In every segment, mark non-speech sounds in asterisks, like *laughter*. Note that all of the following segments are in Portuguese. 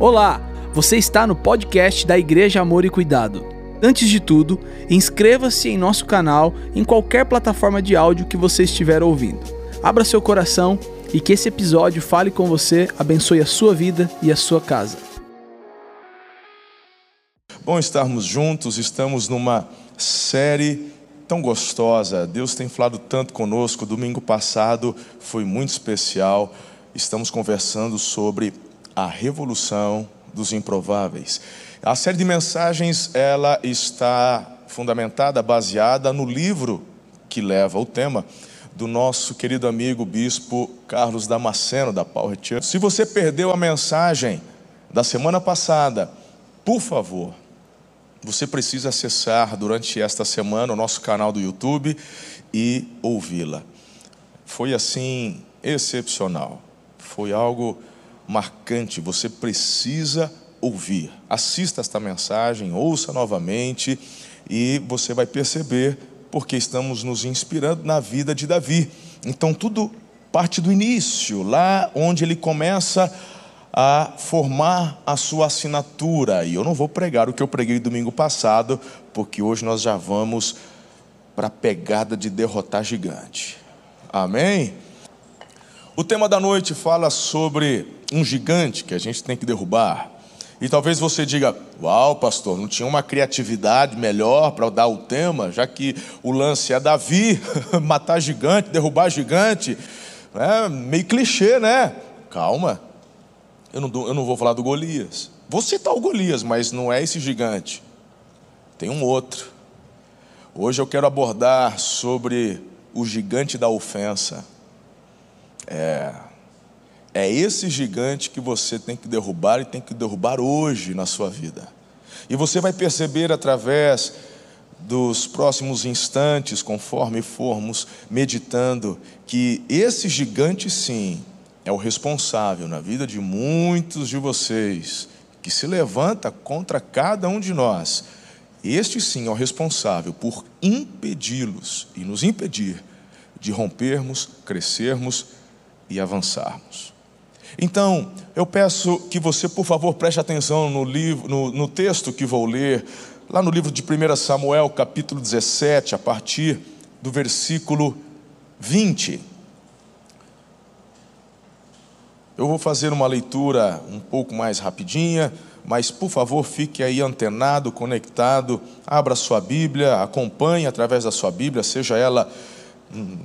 Olá, você está no podcast da Igreja Amor e Cuidado. Antes de tudo, inscreva-se em nosso canal em qualquer plataforma de áudio que você estiver ouvindo. Abra seu coração e que esse episódio fale com você, abençoe a sua vida e a sua casa. Bom estarmos juntos, estamos numa série tão gostosa. Deus tem falado tanto conosco. Domingo passado foi muito especial. Estamos conversando sobre a revolução dos improváveis. A série de mensagens ela está fundamentada, baseada no livro que leva o tema do nosso querido amigo bispo Carlos Damasceno da Power Church. Se você perdeu a mensagem da semana passada, por favor, você precisa acessar durante esta semana o nosso canal do YouTube e ouvi-la. Foi assim excepcional. Foi algo marcante. Você precisa ouvir. Assista esta mensagem, ouça novamente e você vai perceber porque estamos nos inspirando na vida de Davi. Então tudo parte do início, lá onde ele começa a formar a sua assinatura. E eu não vou pregar o que eu preguei domingo passado, porque hoje nós já vamos para a pegada de derrotar gigante. Amém? O tema da noite fala sobre um gigante que a gente tem que derrubar. E talvez você diga: Uau, pastor, não tinha uma criatividade melhor para dar o tema, já que o lance é Davi, *laughs* matar gigante, derrubar gigante. É meio clichê, né? Calma, eu não, eu não vou falar do Golias. Vou citar o Golias, mas não é esse gigante. Tem um outro. Hoje eu quero abordar sobre o gigante da ofensa. É, é esse gigante que você tem que derrubar e tem que derrubar hoje na sua vida. E você vai perceber através dos próximos instantes, conforme formos meditando, que esse gigante sim é o responsável na vida de muitos de vocês que se levanta contra cada um de nós. Este sim é o responsável por impedi-los e nos impedir de rompermos, crescermos e avançarmos. Então, eu peço que você, por favor, preste atenção no, livro, no, no texto que vou ler, lá no livro de 1 Samuel, capítulo 17, a partir do versículo 20. Eu vou fazer uma leitura um pouco mais rapidinha, mas por favor fique aí antenado, conectado, abra sua Bíblia, acompanhe através da sua Bíblia, seja ela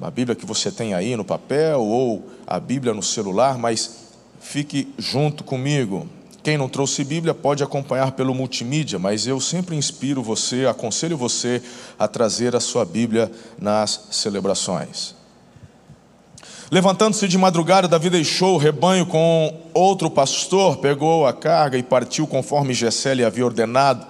a Bíblia que você tem aí no papel ou a Bíblia no celular, mas fique junto comigo. Quem não trouxe Bíblia pode acompanhar pelo multimídia, mas eu sempre inspiro você, aconselho você a trazer a sua Bíblia nas celebrações. Levantando-se de madrugada, Davi deixou o rebanho com outro pastor, pegou a carga e partiu conforme Gessé lhe havia ordenado.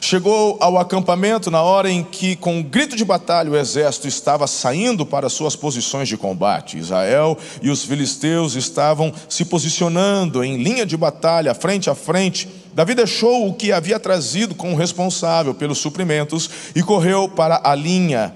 Chegou ao acampamento na hora em que, com um grito de batalha, o exército estava saindo para suas posições de combate. Israel e os filisteus estavam se posicionando em linha de batalha, frente a frente. Davi deixou o que havia trazido como responsável pelos suprimentos e correu para a linha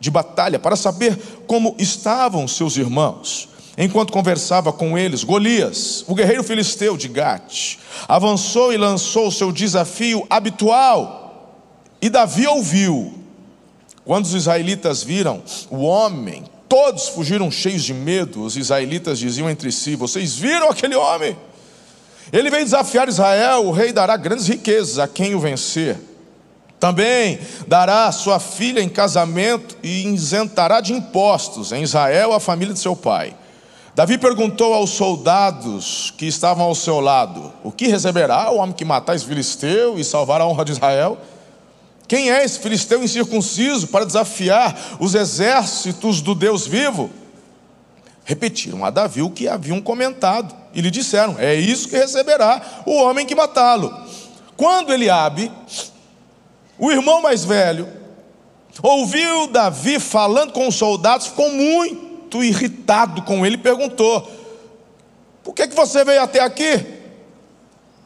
de batalha para saber como estavam seus irmãos. Enquanto conversava com eles, Golias, o guerreiro filisteu de Gate, avançou e lançou seu desafio habitual. E Davi ouviu. Quando os israelitas viram o homem, todos fugiram cheios de medo. Os israelitas diziam entre si: Vocês viram aquele homem? Ele veio desafiar Israel, o rei dará grandes riquezas a quem o vencer. Também dará sua filha em casamento e isentará de impostos em Israel a família de seu pai. Davi perguntou aos soldados que estavam ao seu lado: O que receberá o homem que matar esse filisteu e salvar a honra de Israel? Quem é esse filisteu incircunciso para desafiar os exércitos do Deus vivo? Repetiram a Davi o que haviam comentado e lhe disseram: É isso que receberá o homem que matá-lo. Quando Eliabe o irmão mais velho ouviu Davi falando com os soldados, ficou muito irritado com ele perguntou: Por que, que você veio até aqui?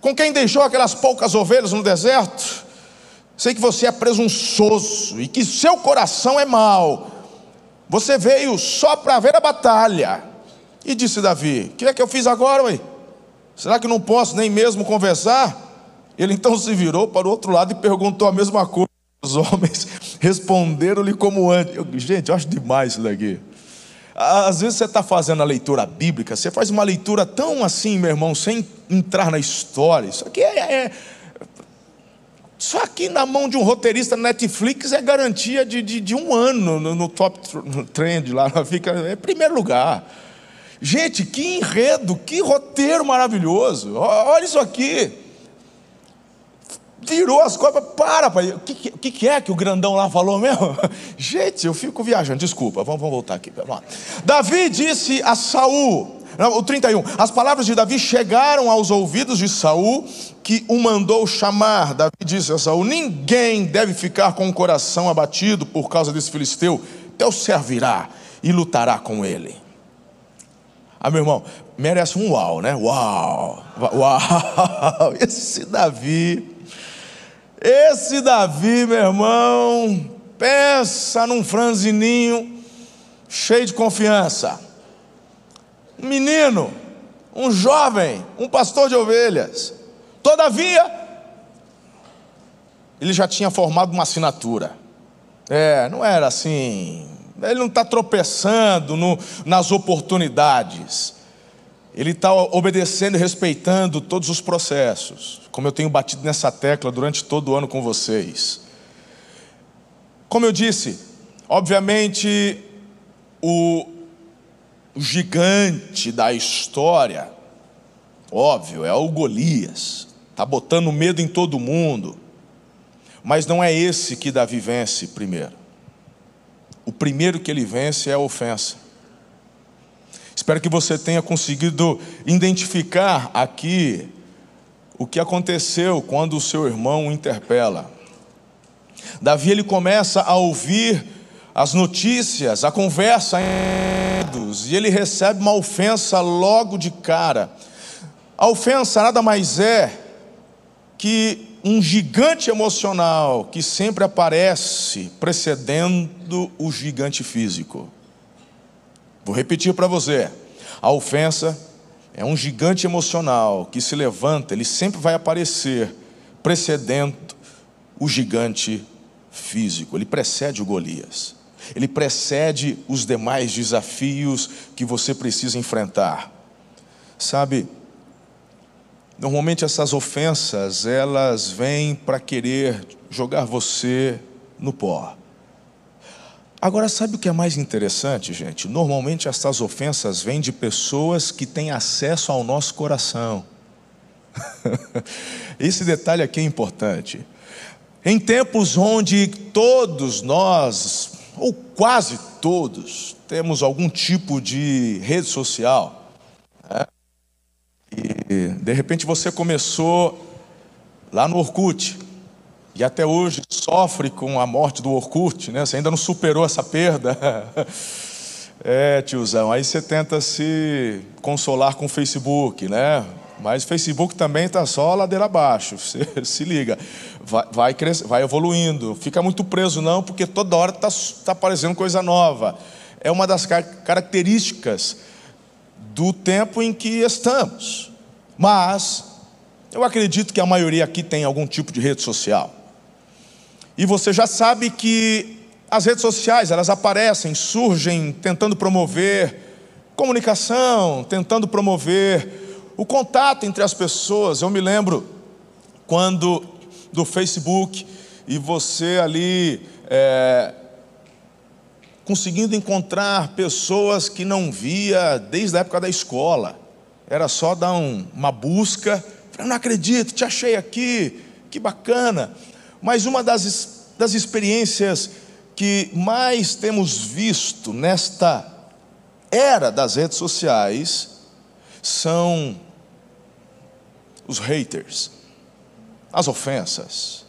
Com quem deixou aquelas poucas ovelhas no deserto? Sei que você é presunçoso e que seu coração é mau. Você veio só para ver a batalha. E disse Davi: O que é que eu fiz agora, ué? Será que não posso nem mesmo conversar? Ele então se virou para o outro lado e perguntou a mesma coisa. Os homens *laughs* responderam-lhe como antes. Eu, gente, eu acho demais isso daqui. Às vezes você está fazendo a leitura bíblica, você faz uma leitura tão assim, meu irmão, sem entrar na história. Isso aqui é, é só aqui na mão de um roteirista Netflix é garantia de, de, de um ano no, no top trend lá, fica em primeiro lugar. Gente, que enredo, que roteiro maravilhoso. Olha isso aqui. Virou as coisas. Para, pai. O que, que, que, é que o grandão lá falou mesmo? *laughs* Gente, eu fico viajando. Desculpa, vamos, vamos voltar aqui. Vamos. Davi disse a Saul. o 31. As palavras de Davi chegaram aos ouvidos de Saul, que o mandou chamar. Davi disse a Saul: Ninguém deve ficar com o coração abatido por causa desse filisteu. Teu servirá e lutará com ele. Ah, meu irmão, merece um uau, né? Uau! *laughs* Uau! Esse Davi, esse Davi, meu irmão, pensa num franzininho cheio de confiança. Um menino, um jovem, um pastor de ovelhas. Todavia, ele já tinha formado uma assinatura. É, não era assim, ele não está tropeçando no, nas oportunidades. Ele está obedecendo e respeitando todos os processos, como eu tenho batido nessa tecla durante todo o ano com vocês. Como eu disse, obviamente, o, gigante da história, óbvio, é o Golias, está botando medo em todo mundo, mas não é esse que Davi vence primeiro o primeiro que ele vence é a ofensa. Espero que você tenha conseguido identificar aqui o que aconteceu quando o seu irmão o interpela. Davi ele começa a ouvir as notícias, a conversa e ele recebe uma ofensa logo de cara. A ofensa nada mais é que um gigante emocional que sempre aparece precedendo o gigante físico. Vou repetir para você: a ofensa é um gigante emocional que se levanta, ele sempre vai aparecer precedendo o gigante físico, ele precede o Golias, ele precede os demais desafios que você precisa enfrentar. Sabe, Normalmente essas ofensas, elas vêm para querer jogar você no pó. Agora, sabe o que é mais interessante, gente? Normalmente essas ofensas vêm de pessoas que têm acesso ao nosso coração. *laughs* Esse detalhe aqui é importante. Em tempos onde todos nós, ou quase todos, temos algum tipo de rede social, né? E de repente você começou lá no Orkut e até hoje sofre com a morte do Orkut, né? Você ainda não superou essa perda. *laughs* É, tiozão, aí você tenta se consolar com o Facebook, né? Mas o Facebook também está só ladeira abaixo. *laughs* Você se liga, vai, vai, vai evoluindo. Fica muito preso, não, porque toda hora está tá aparecendo coisa nova. É uma das características do tempo em que estamos. Mas eu acredito que a maioria aqui tem algum tipo de rede social. E você já sabe que as redes sociais, elas aparecem, surgem tentando promover comunicação, tentando promover o contato entre as pessoas. Eu me lembro quando do Facebook e você ali é, conseguindo encontrar pessoas que não via desde a época da escola. Era só dar um, uma busca. Eu não acredito, te achei aqui, que bacana. Mas uma das, das experiências que mais temos visto nesta era das redes sociais são os haters, as ofensas.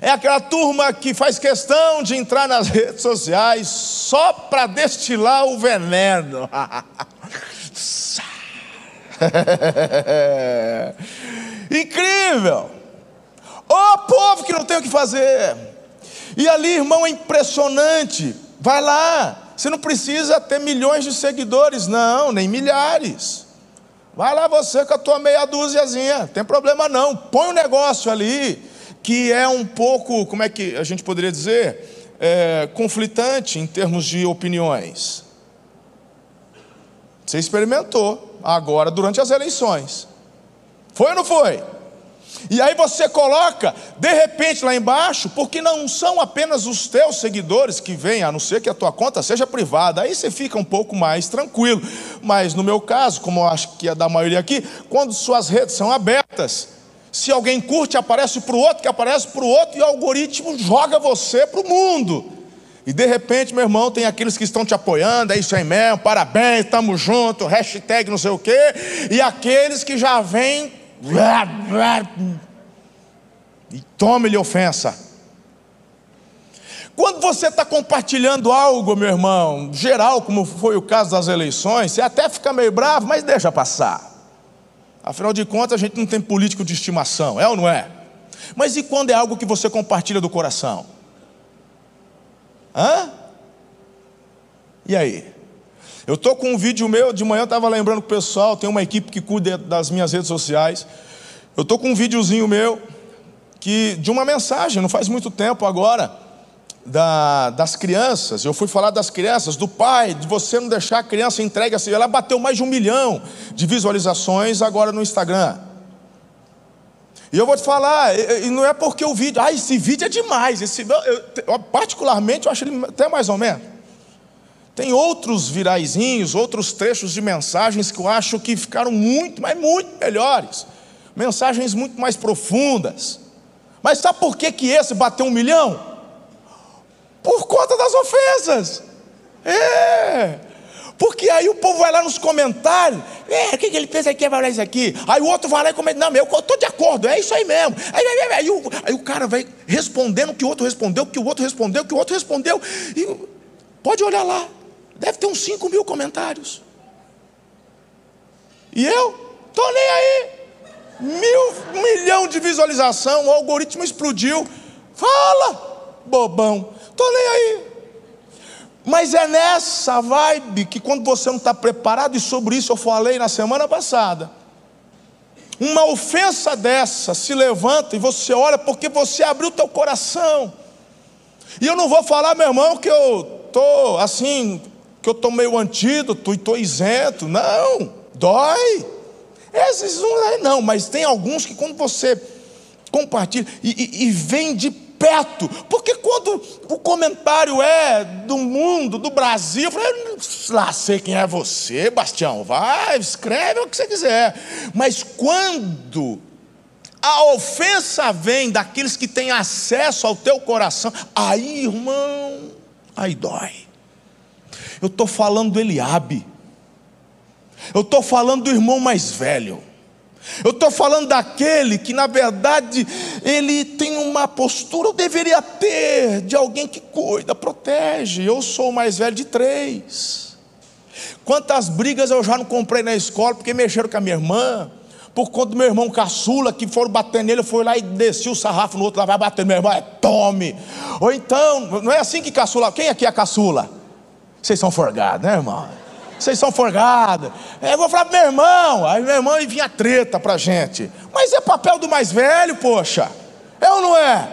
É aquela turma que faz questão de entrar nas redes sociais só para destilar o veneno. *laughs* *laughs* Incrível! Ô oh, povo que não tem o que fazer. E ali, irmão, é impressionante. Vai lá. Você não precisa ter milhões de seguidores, não, nem milhares. Vai lá você com a tua meia dúziazinha, tem problema não. Põe um negócio ali que é um pouco, como é que a gente poderia dizer, é, conflitante em termos de opiniões. Você experimentou agora durante as eleições. Foi ou não foi? E aí você coloca, de repente lá embaixo, porque não são apenas os teus seguidores que vêm, a não ser que a tua conta seja privada, aí você fica um pouco mais tranquilo. Mas no meu caso, como eu acho que é da maioria aqui, quando suas redes são abertas, se alguém curte, aparece para o outro, que aparece para o outro, e o algoritmo joga você para o mundo. E de repente, meu irmão, tem aqueles que estão te apoiando, é isso aí mesmo, parabéns, estamos juntos, hashtag não sei o quê, e aqueles que já vêm e tome-lhe ofensa. Quando você está compartilhando algo, meu irmão, geral, como foi o caso das eleições, você até fica meio bravo, mas deixa passar. Afinal de contas, a gente não tem político de estimação, é ou não é? Mas e quando é algo que você compartilha do coração? Hã? E aí? Eu estou com um vídeo meu, de manhã eu estava lembrando o pessoal, tem uma equipe que cuida das minhas redes sociais. Eu estou com um videozinho meu que de uma mensagem, não faz muito tempo agora, da, das crianças. Eu fui falar das crianças, do pai, de você não deixar a criança entregue assim. Ela bateu mais de um milhão de visualizações agora no Instagram. E eu vou te falar, e não é porque o vídeo, ah, esse vídeo é demais. Esse, eu, particularmente, eu acho ele até mais ou menos. Tem outros viraizinhos, outros trechos de mensagens que eu acho que ficaram muito, mas muito melhores. Mensagens muito mais profundas. Mas sabe por que, que esse bateu um milhão? Por conta das ofensas. É. Porque aí o povo vai lá nos comentários, é, o que, que ele pensa aqui, vai lá isso aqui. Aí o outro vai lá e comenta, não, eu estou de acordo, é isso aí mesmo. Aí, aí, aí, aí, o, aí, o, cara vai respondendo o que o outro respondeu, o que o outro respondeu, o que o outro respondeu. E pode olhar lá, Deve ter uns 5 mil comentários. E eu? Estou nem aí. Mil, milhão de visualização, o algoritmo explodiu. Fala, bobão. Estou nem aí. Mas é nessa vibe que quando você não está preparado, e sobre isso eu falei na semana passada, uma ofensa dessa se levanta e você olha porque você abriu teu coração. E eu não vou falar, meu irmão, que eu estou assim, que eu tomei o antídoto e estou isento. Não, dói. Esses não é, não, mas tem alguns que quando você compartilha e, e, e vem de perto, porque quando o comentário é do mundo, do Brasil, eu falei, lá sei quem é você, Bastião, vai, escreve o que você quiser. Mas quando a ofensa vem daqueles que têm acesso ao teu coração, aí, irmão, aí dói. Eu estou falando do Eliabe. Eu estou falando do irmão mais velho. Eu estou falando daquele que, na verdade, ele tem uma postura, eu deveria ter, de alguém que cuida, protege. Eu sou o mais velho de três. Quantas brigas eu já não comprei na escola porque mexeram com a minha irmã, por conta do meu irmão caçula, que foram bater nele, fui lá e desci o sarrafo no outro, lá vai bater meu irmão, é tome. Ou então, não é assim que caçula, quem aqui é caçula? Vocês são forgados, né, irmão? Vocês são forgados. É, eu vou falar pro meu irmão. Aí meu irmão vinha treta pra gente. Mas é papel do mais velho, poxa. É ou não é?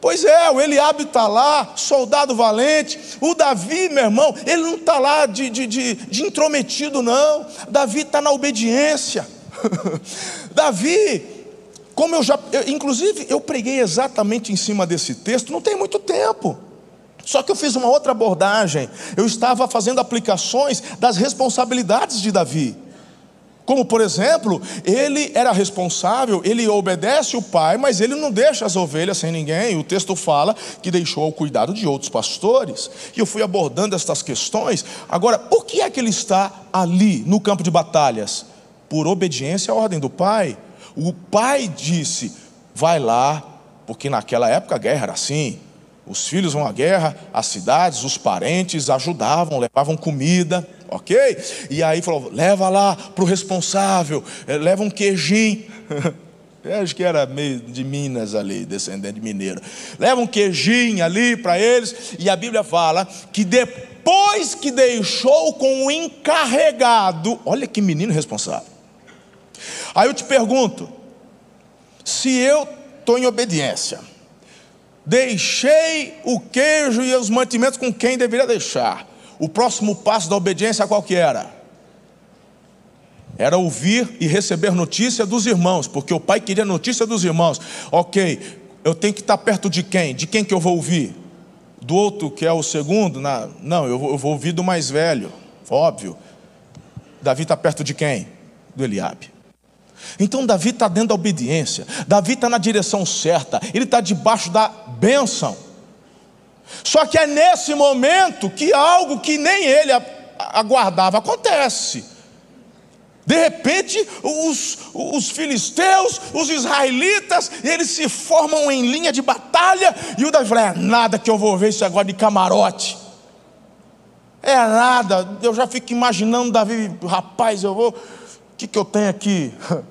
Pois é, o Eliabe está lá, soldado valente. O Davi, meu irmão, ele não está lá de, de, de, de intrometido, não. Davi está na obediência. *laughs* Davi, como eu já. Eu, inclusive, eu preguei exatamente em cima desse texto, não tem muito tempo. Só que eu fiz uma outra abordagem. Eu estava fazendo aplicações das responsabilidades de Davi. Como, por exemplo, ele era responsável, ele obedece o pai, mas ele não deixa as ovelhas sem ninguém. O texto fala que deixou ao cuidado de outros pastores. E eu fui abordando estas questões. Agora, por que é que ele está ali no campo de batalhas? Por obediência à ordem do pai. O pai disse: vai lá, porque naquela época a guerra era assim. Os filhos vão à guerra, as cidades, os parentes ajudavam, levavam comida, ok? E aí falou: leva lá para o responsável, eh, leva um queijinho. *laughs* Eu acho que era meio de Minas ali, descendente de mineiro. Leva um queijinho ali para eles, e a Bíblia fala que depois que deixou com o encarregado, olha que menino responsável. Aí eu te pergunto: se eu estou em obediência, deixei o queijo e os mantimentos com quem deveria deixar, o próximo passo da obediência qual que era? Era ouvir e receber notícia dos irmãos, porque o pai queria notícia dos irmãos. Ok, eu tenho que estar perto de quem? De quem que eu vou ouvir? Do outro que é o segundo? Na... Não, eu vou, eu vou ouvir do mais velho, óbvio. Davi está perto de quem? Do Eliabe. Então Davi está dentro da obediência, Davi está na direção certa, ele está debaixo da bênção. Só que é nesse momento que algo que nem ele aguardava acontece. De repente, os, os filisteus, os israelitas, eles se formam em linha de batalha, e o Davi fala: é nada que eu vou ver isso agora de camarote. É nada, eu já fico imaginando Davi, rapaz, eu vou, o que, que eu tenho aqui? *laughs*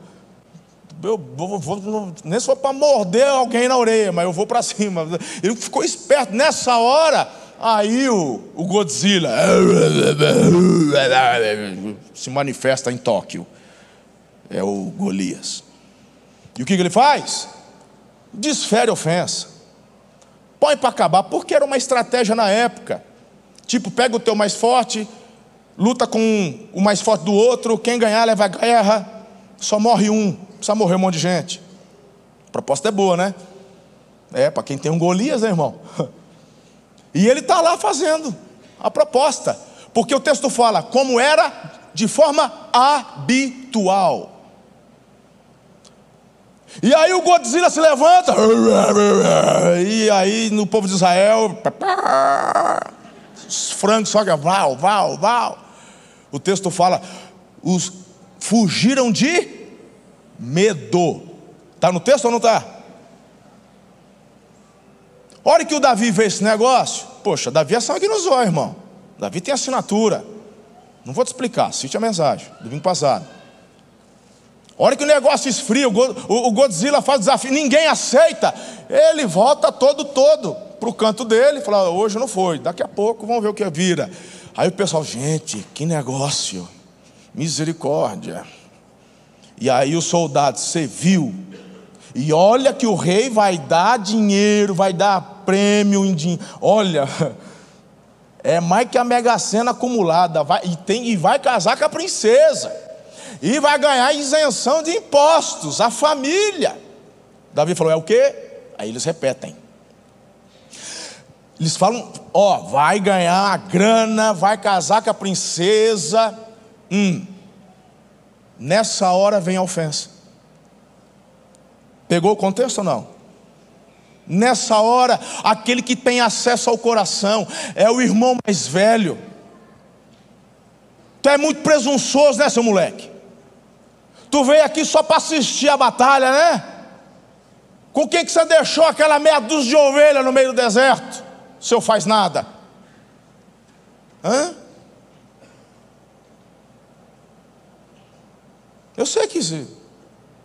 Eu vou, vou nem for para morder alguém na orelha, mas eu vou para cima. Ele ficou esperto nessa hora. Aí o, o Godzilla se manifesta em Tóquio. É o Golias. E o que, que ele faz? Desfere ofensa. Põe para acabar, porque era uma estratégia na época. Tipo, pega o teu mais forte, luta com o mais forte do outro, quem ganhar leva a guerra, só morre um, precisa morrer um monte de gente. A proposta é boa, né? É, para quem tem um Golias, né, irmão? *laughs* E ele está lá fazendo a proposta, porque o texto fala como era de forma habitual. E aí o Godzilla se levanta, *laughs* e aí no povo de Israel, os frangos só val, val, val. O texto fala, os fugiram de medo. Está no texto ou não está? Olha que o Davi vê esse negócio. Poxa, Davi é sangue nos olhos, irmão. Davi tem assinatura. Não vou te explicar, assiste a mensagem do domingo passado. Olha que o negócio esfria, o Godzilla faz desafio, ninguém aceita. Ele volta todo, todo para o canto dele, fala: hoje não foi, daqui a pouco vamos ver o que vira. Aí o pessoal, gente, que negócio, misericórdia. E aí o soldado, você viu? E olha que o rei vai dar dinheiro, vai dar prêmio em dinheiro. Olha, *laughs* é mais que a mega sena acumulada. Vai, e, tem, e vai casar com a princesa. E vai ganhar isenção de impostos, a família. Davi falou: é o quê? Aí eles repetem. Eles falam: ó, vai ganhar a grana, vai casar com a princesa. Hum. Nessa hora vem a ofensa. Pegou o contexto ou não? Nessa hora, aquele que tem acesso ao coração é o irmão mais velho. Tu é muito presunçoso, né, seu moleque? Tu veio aqui só para assistir a batalha, né? Com quem que você deixou aquela meia dúzia de ovelha no meio do deserto? Senhor faz nada. Hã? Eu sei que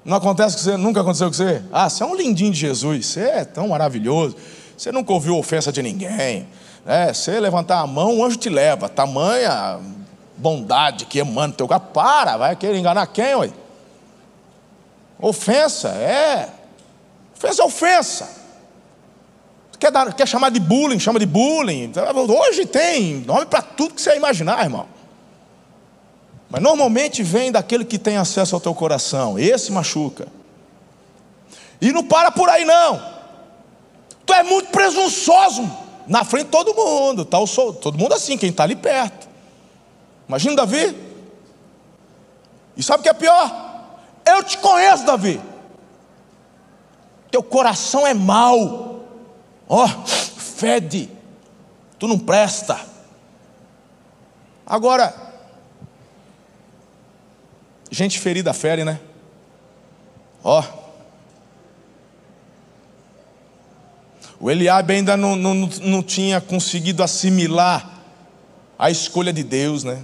não acontece que você nunca aconteceu com você? Ah, você é um lindinho de Jesus, você é tão maravilhoso. Você nunca ouviu ofensa de ninguém. Né? Você levantar a mão, o anjo te leva. Tamanha bondade que emana teu carro. Para, vai querer enganar quem, ué? Ofensa, é. Ofensa é ofensa. Quer, dar, quer chamar de bullying, chama de bullying. Hoje tem nome para tudo que você imaginar, irmão. Mas normalmente vem daquele que tem acesso ao teu coração. Esse machuca. E não para por aí não. Tu é muito presunçoso na frente de todo mundo. Tá todo mundo assim, quem está ali perto. Imagina Davi. E sabe o que é pior? Eu te conheço, Davi. Teu coração é mau. Ó, oh, fede. Tu não presta. Agora, Gente ferida fere, né? Ó. O Eliabe ainda não, não, não tinha conseguido assimilar a escolha de Deus, né?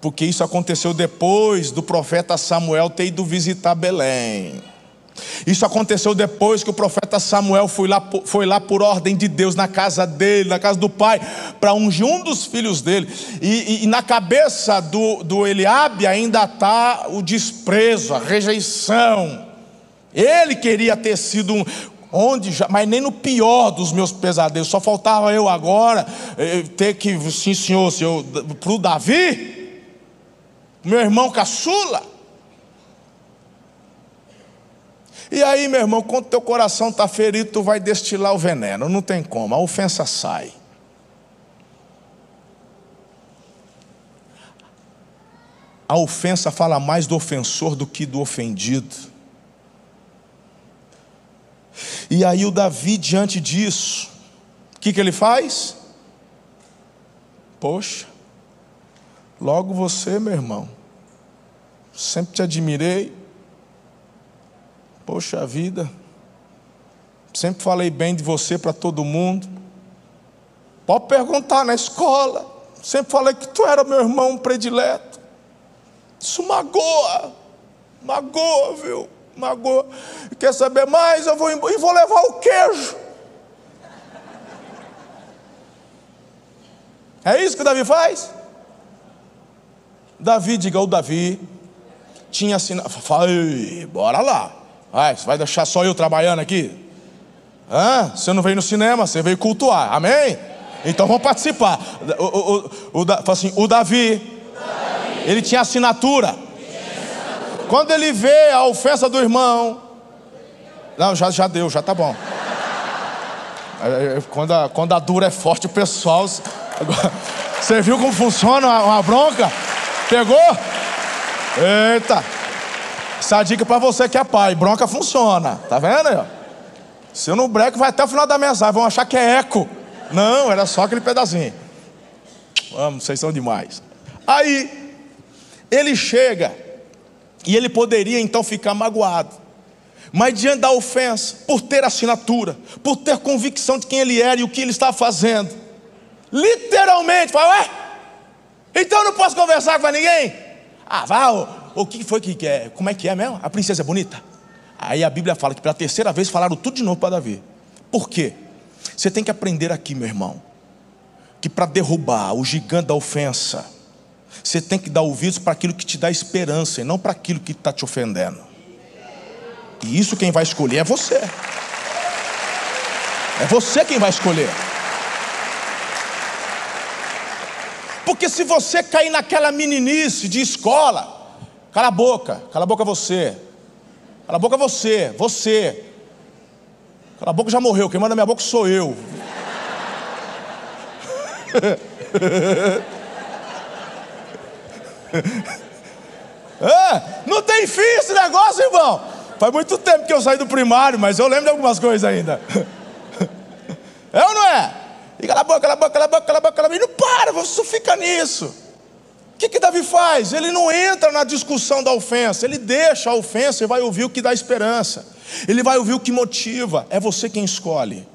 Porque isso aconteceu depois do profeta Samuel ter ido visitar Belém. Isso aconteceu depois que o profeta Samuel foi lá, foi lá por ordem de Deus na casa dele, na casa do pai, para ungir um dos filhos dele. E, e, e na cabeça do, do Eliabe ainda está o desprezo, a rejeição. Ele queria ter sido um, onde já, mas nem no pior dos meus pesadelos, só faltava eu agora eh, ter que, sim senhor, senhor para o Davi, meu irmão caçula. E aí, meu irmão, quando teu coração está ferido, tu vai destilar o veneno, não tem como, a ofensa sai. A ofensa fala mais do ofensor do que do ofendido. E aí o Davi, diante disso, o que, que ele faz? Poxa, logo você, meu irmão, sempre te admirei. Poxa vida, sempre falei bem de você para todo mundo. Pode perguntar na escola, sempre falei que tu era meu irmão predileto. Isso magoa, magoa, viu? magoa. Quer saber mais? Eu vou e vou levar o queijo. É isso que Davi faz? Davi, diga o Davi, tinha assinado. Bora lá. Vai, você vai deixar só eu trabalhando aqui? Hã? Você não veio no cinema, você veio cultuar. Amém? Então vamos participar. O, o, o, o, assim, o Davi, ele tinha assinatura. Quando ele vê a ofensa do irmão, não, já, já deu, já tá bom. Quando a, quando a dura é forte, o pessoal. Você viu como funciona uma bronca? Pegou? Eita! Essa é dica para você que é pai: bronca funciona. Tá vendo aí? Se eu não breco, vai até o final da mensagem. Vão achar que é eco. Não, era só aquele pedacinho. Vamos, vocês são demais. Aí, ele chega e ele poderia então ficar magoado. Mas diante da ofensa, por ter assinatura, por ter convicção de quem ele era e o que ele estava fazendo, literalmente, fala, ué, então não posso conversar com ninguém? Ah, vá, o, que foi que quer? Como é que é mesmo? A princesa é bonita? Aí a Bíblia fala que pela terceira vez falaram tudo de novo para Davi. Por quê? Você tem que aprender aqui, meu irmão, que para derrubar o gigante da ofensa, você tem que dar ouvidos para aquilo que te dá esperança e não para aquilo que está te ofendendo. E isso quem vai escolher é você. É você quem vai escolher. Porque se você cair naquela meninice de escola, cala a boca, cala a boca você. Cala a boca você, você. Cala a boca já morreu, quem manda minha boca sou eu. *laughs* É, não tem fim esse negócio, irmão. Faz muito tempo que eu saí do primário, mas eu lembro de algumas coisas ainda. *laughs* É ou não é? E cala a boca, cala a boca, cala a boca, cala a boca, cala a boca. E não para, você fica nisso. O que, que Davi faz? Ele não entra na discussão da ofensa, ele deixa a ofensa e vai ouvir o que dá esperança. Ele vai ouvir o que motiva. É você quem escolhe.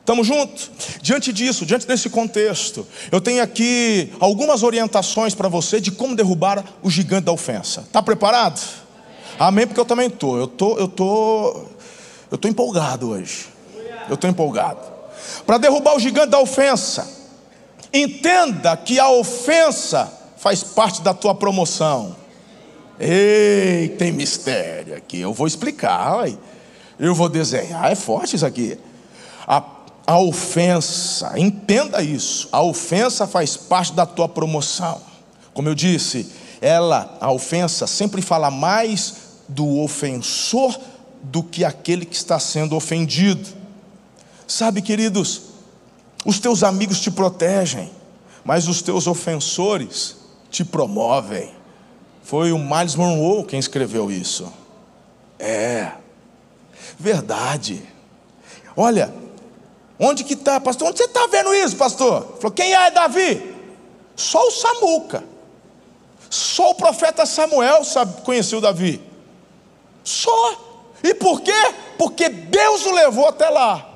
Estamos juntos? Diante disso, diante desse contexto, eu tenho aqui algumas orientações para você de como derrubar o gigante da ofensa. Está preparado? Amém, porque eu também estou. Eu tô, eu tô, eu tô empolgado hoje. Eu estou empolgado. Para derrubar o gigante da ofensa, entenda que a ofensa faz parte da tua promoção. Ei, tem mistério aqui. Eu vou explicar. Eu vou desenhar. É forte isso aqui. A a ofensa, entenda isso, a ofensa faz parte da tua promoção. Como eu disse, ela, a ofensa, sempre fala mais do ofensor do que aquele que está sendo ofendido. Sabe, queridos, os teus amigos te protegem, mas os teus ofensores te promovem. Foi o Miles Monroe quem escreveu isso. É, verdade. Olha, Onde que está, pastor? Onde você está vendo isso, pastor? Falou, quem é Davi? Só o Samuca. Só o profeta Samuel sabe, conheceu Davi. Só. E por quê? Porque Deus o levou até lá.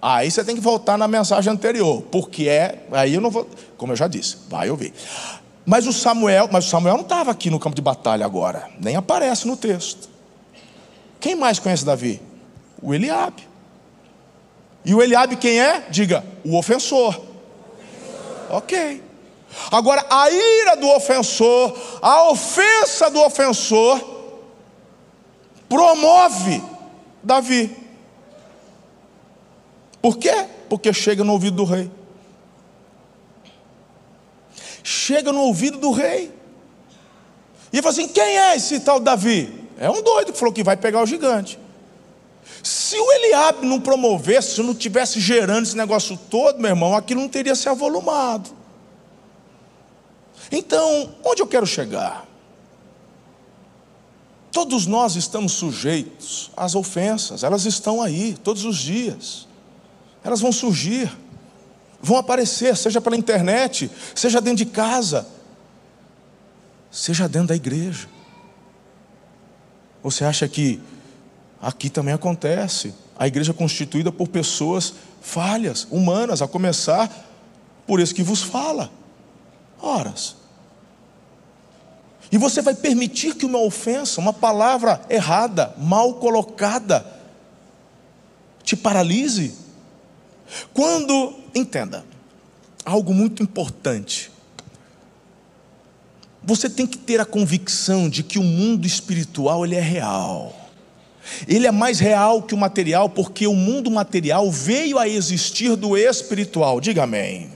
Aí você tem que voltar na mensagem anterior, porque é, aí eu não vou, como eu já disse, vai ouvir. Mas o Samuel, mas o Samuel não estava aqui no campo de batalha agora, nem aparece no texto. Quem mais conhece Davi? O Eliabe. E o Eliabe quem é? Diga, o ofensor. Ok. Agora, a ira do ofensor, a ofensa do ofensor, promove Davi. Por quê? Porque chega no ouvido do rei. Chega no ouvido do rei. E fala assim: quem é esse tal Davi? É um doido que falou que vai pegar o gigante. Se o Eliabe não promovesse, se não tivesse gerando esse negócio todo, meu irmão, aquilo não teria se avolumado. Então, onde eu quero chegar? Todos nós estamos sujeitos às ofensas, elas estão aí todos os dias, elas vão surgir, vão aparecer, seja pela internet, seja dentro de casa, seja dentro da igreja. Você acha que aqui também acontece? A igreja é constituída por pessoas falhas, humanas, a começar por esse que vos fala. Horas. E você vai permitir que uma ofensa, uma palavra errada, mal colocada, te paralise? Quando, entenda, algo muito importante. Você tem que ter a convicção de que o mundo espiritual ele é real. Ele é mais real que o material, porque o mundo material veio a existir do espiritual. Diga amém.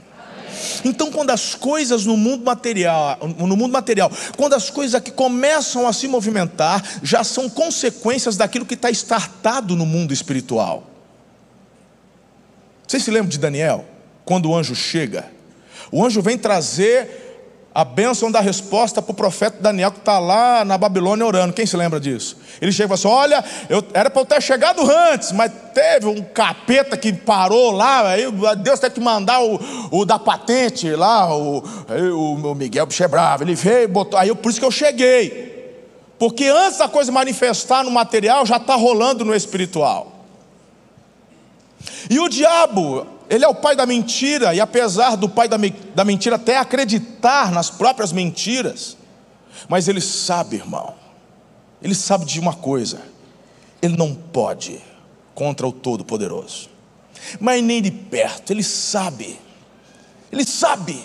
Então, quando as coisas no mundo material, no mundo material, quando as coisas aqui começam a se movimentar, já são consequências daquilo que está estartado no mundo espiritual. Vocês se lembram de Daniel? Quando o anjo chega, o anjo vem trazer a bênção da resposta para o profeta Daniel que está lá na Babilônia orando. Quem se lembra disso? Ele chega e fala assim: Olha, eu, era para eu ter chegado antes, mas teve um capeta que parou lá, aí Deus teve que mandar o, o da patente lá, o, o, Miguel bravo. Ele veio, botou, aí eu, por isso que eu cheguei. Porque antes da coisa manifestar no material, já está rolando no espiritual. E o diabo, ele é o pai da mentira, e apesar do pai da, da mentira até acreditar nas próprias mentiras, mas ele sabe, irmão, ele sabe de uma coisa: ele não pode contra o Todo-Poderoso, mas nem de perto, ele sabe, ele sabe.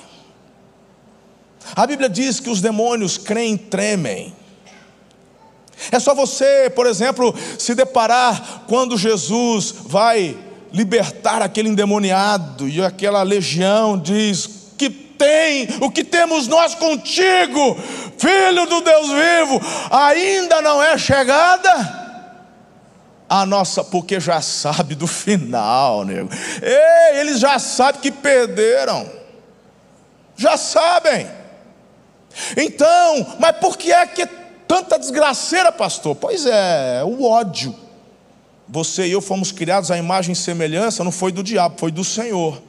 A Bíblia diz que os demônios creem e tremem. É só você, por exemplo, se deparar quando Jesus vai libertar aquele endemoniado, e aquela legião diz: Que tem, o que temos nós contigo, filho do Deus vivo, ainda não é chegada? A nossa, porque já sabe do final, nego. Ei, eles já sabem que perderam, já sabem. Então, mas por que é que tanta desgraceira, pastor? Pois é, o ódio você e eu fomos criados à imagem e semelhança, não foi do diabo, foi do Senhor.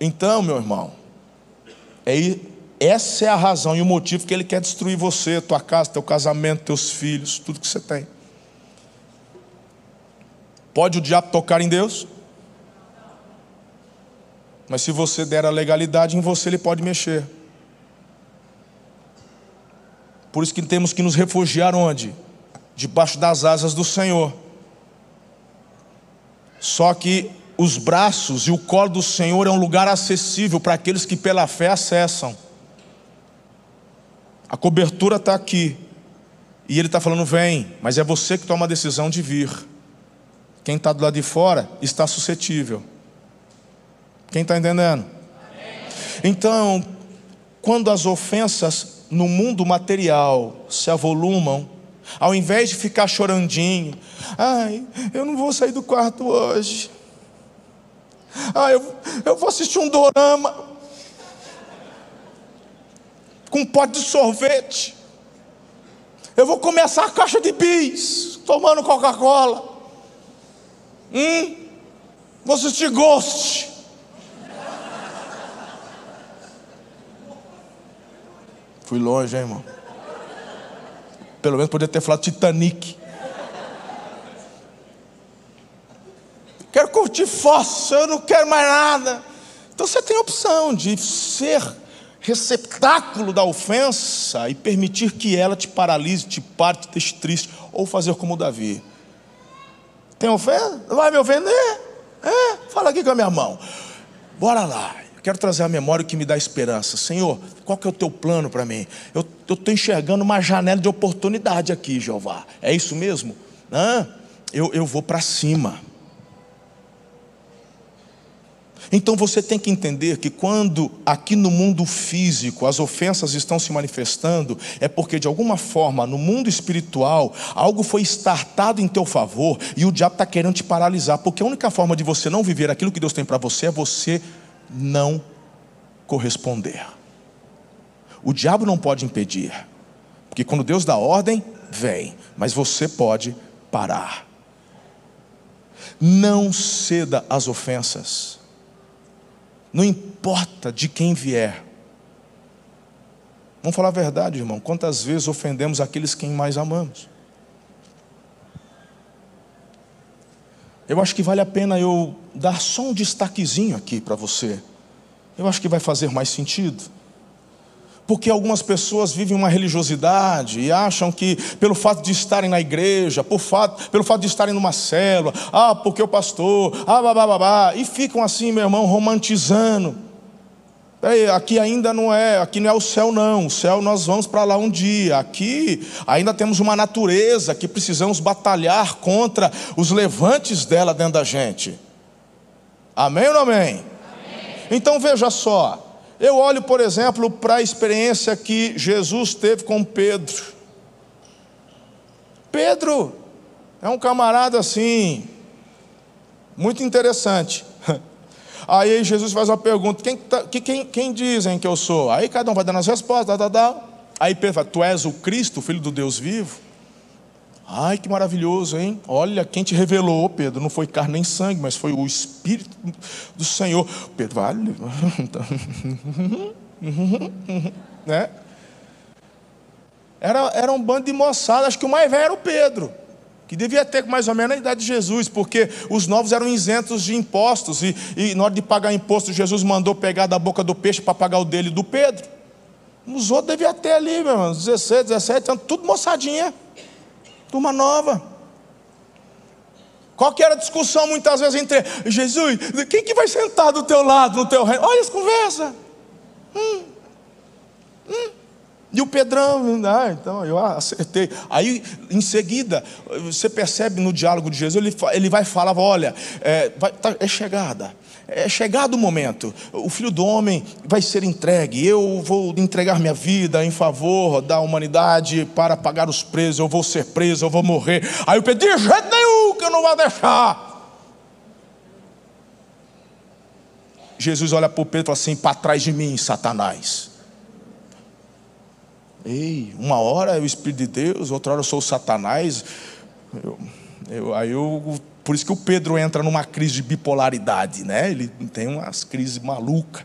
Então, meu irmão, é, essa é a razão e o motivo que ele quer destruir você, tua casa, teu casamento, teus filhos, tudo que você tem. Pode o diabo tocar em Deus? Mas se você der a legalidade em você, ele pode mexer. Por isso que temos que nos refugiar onde? Debaixo das asas do Senhor. Só que os braços e o colo do Senhor é um lugar acessível para aqueles que pela fé acessam. A cobertura está aqui. E ele está falando: vem, mas é você que toma a decisão de vir. Quem está do lado de fora está suscetível. Quem está entendendo? Então, quando as ofensas no mundo material se avolumam, ao invés de ficar chorandinho, ai, eu não vou sair do quarto hoje. Ai, eu, eu vou assistir um dorama com um pote de sorvete. Eu vou começar a caixa de bis, tomando Coca-Cola. Hum? Vou assistir Ghost. Fui longe, hein, irmão. Pelo menos podia ter falado Titanic. Quero curtir fóssil, eu não quero mais nada. Então você tem a opção de ser receptáculo da ofensa e permitir que ela te paralise, te pare, te deixe triste, ou fazer como Davi. Tem ofensa? Vai me ofender? É, fala aqui com a minha mão. Bora lá. Quero trazer a memória que me dá esperança. Senhor, qual que é o teu plano para mim? Eu estou enxergando uma janela de oportunidade aqui, Jeová. É isso mesmo? Hã? Eu, eu vou para cima. Então você tem que entender que quando aqui no mundo físico as ofensas estão se manifestando, é porque de alguma forma no mundo espiritual algo foi startado em teu favor e o diabo está querendo te paralisar, porque a única forma de você não viver aquilo que Deus tem para você é você não corresponder. O diabo não pode impedir, porque quando Deus dá ordem, vem, mas você pode parar. Não ceda às ofensas não importa de quem vier. Vamos falar a verdade, irmão. Quantas vezes ofendemos aqueles quem mais amamos? Eu acho que vale a pena eu dar só um destaquezinho aqui para você. Eu acho que vai fazer mais sentido. Porque algumas pessoas vivem uma religiosidade e acham que, pelo fato de estarem na igreja, por fato, pelo fato de estarem numa célula, ah, porque o pastor, ah, babá, babá, e ficam assim, meu irmão, romantizando. Peraí, aqui ainda não é, aqui não é o céu, não. O céu nós vamos para lá um dia. Aqui ainda temos uma natureza que precisamos batalhar contra os levantes dela dentro da gente. Amém ou não amém? amém. Então veja só. Eu olho, por exemplo, para a experiência que Jesus teve com Pedro. Pedro é um camarada assim, muito interessante. *laughs* Aí Jesus faz uma pergunta: quem, tá, quem, quem dizem que eu sou? Aí cada um vai dando as respostas, tal, tal. Aí Pedro fala: Tu és o Cristo, filho do Deus vivo? Ai, que maravilhoso, hein? Olha, quem te revelou, Pedro, não foi carne nem sangue, mas foi o Espírito do Senhor. Pedro, vale. *laughs* né? Era, era um bando de moçada, acho que o mais velho era o Pedro, que devia ter mais ou menos a idade de Jesus, porque os novos eram isentos de impostos, e, e na hora de pagar imposto, Jesus mandou pegar da boca do peixe para pagar o dele do Pedro. Os outros deviam ter ali, meu irmão, 16, 17 anos, tudo moçadinha. Turma nova. Qual que era a discussão muitas vezes entre Jesus, quem que vai sentar do teu lado no teu reino? Olha as conversas. Hum, hum. E o Pedrão, ah, então eu acertei. Aí, em seguida, você percebe no diálogo de Jesus, ele, ele vai falar: olha, é, vai, tá, é chegada, é chegado o momento, o filho do homem vai ser entregue, eu vou entregar minha vida em favor da humanidade para pagar os presos, eu vou ser preso, eu vou morrer. Aí o Pedro, de jeito nenhum que eu não vou deixar. Jesus olha para o Pedro e fala assim: para trás de mim, Satanás. Ei, uma hora é o Espírito de Deus, outra hora eu sou o Satanás. Eu, eu, aí eu, por isso que o Pedro entra numa crise de bipolaridade, né? Ele tem umas crises malucas.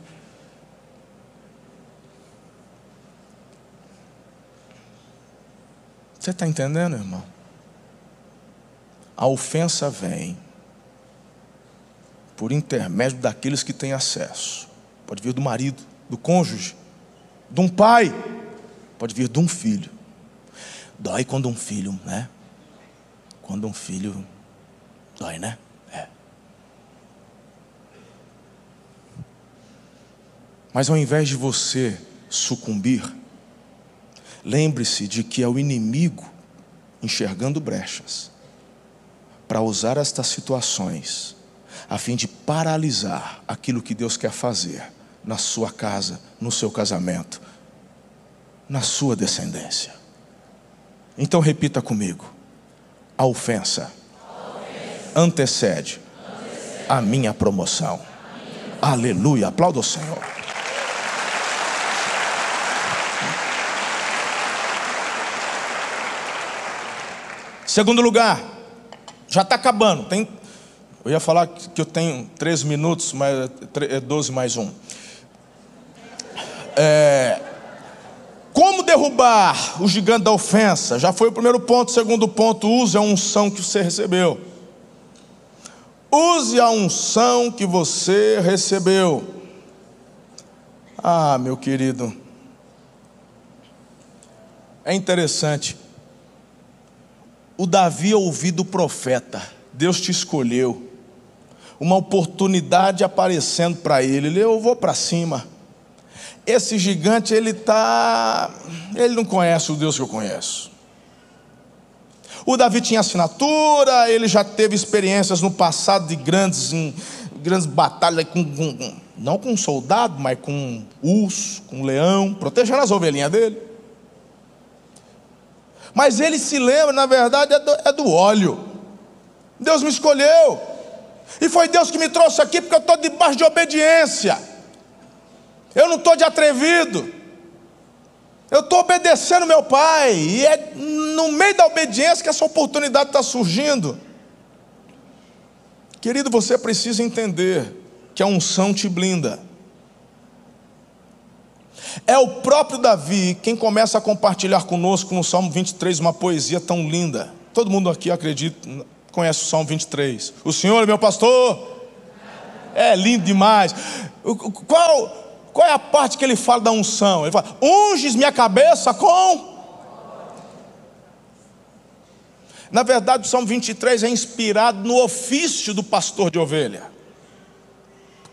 Você está entendendo, irmão? A ofensa vem por intermédio daqueles que têm acesso. Pode vir do marido, do cônjuge, de um pai pode vir de um filho. Dói quando um filho, né? Quando um filho. Dói, né? É. Mas ao invés de você sucumbir, lembre-se de que é o inimigo enxergando brechas para usar estas situações a fim de paralisar aquilo que Deus quer fazer na sua casa, no seu casamento, na sua descendência. Então repita comigo: a ofensa, Antecede, a minha promoção. Aleluia, aplauda o Senhor. Segundo lugar, já está acabando. Tem, eu ia falar que eu tenho 13 minutos, mas é 12 mais um. É, derrubar o gigante da ofensa? Já foi o primeiro ponto. Segundo ponto, use a unção que você recebeu. Use a unção que você recebeu. Ah, meu querido, é interessante. O Davi ouviu do profeta: Deus te escolheu. Uma oportunidade aparecendo para ele. Ele, eu vou para cima. Esse gigante, ele tá, ele não conhece o Deus que eu conheço. O Davi tinha assinatura, ele já teve experiências no passado de grandes, grandes batalhas com, com não com um soldado, mas com um urso, com um leão, protegendo as ovelhinhas dele. Mas ele se lembra, na verdade, é do, é do óleo. Deus me escolheu. E foi Deus que me trouxe aqui porque eu estou debaixo de obediência. Eu não estou de atrevido. Eu estou obedecendo meu pai. E é no meio da obediência que essa oportunidade está surgindo. Querido, você precisa entender que a unção te blinda. É o próprio Davi quem começa a compartilhar conosco no Salmo 23 uma poesia tão linda. Todo mundo aqui acredita, conhece o Salmo 23. O Senhor é meu pastor. É lindo demais. Qual, qual é a parte que ele fala da unção? Ele fala: Unges minha cabeça com. Na verdade, o Salmo 23 é inspirado no ofício do pastor de ovelha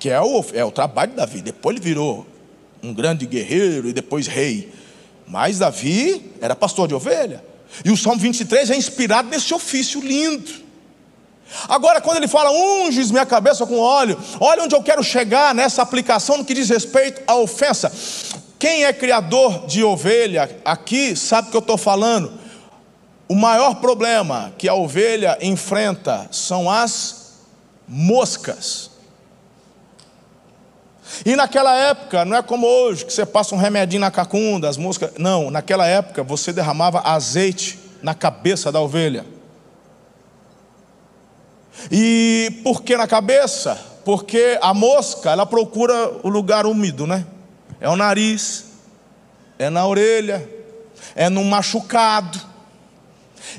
que é o, é o trabalho de Davi. Depois ele virou um grande guerreiro e depois rei. Mas Davi era pastor de ovelha. E o Salmo 23 é inspirado nesse ofício lindo. Agora, quando ele fala, unges minha cabeça com óleo, olha onde eu quero chegar nessa aplicação no que diz respeito à ofensa. Quem é criador de ovelha aqui sabe o que eu estou falando. O maior problema que a ovelha enfrenta são as moscas. E naquela época, não é como hoje, que você passa um remedinho na cacunda, as moscas. Não, naquela época você derramava azeite na cabeça da ovelha. E por que na cabeça? Porque a mosca, ela procura o lugar úmido, né? É o nariz, é na orelha, é no machucado.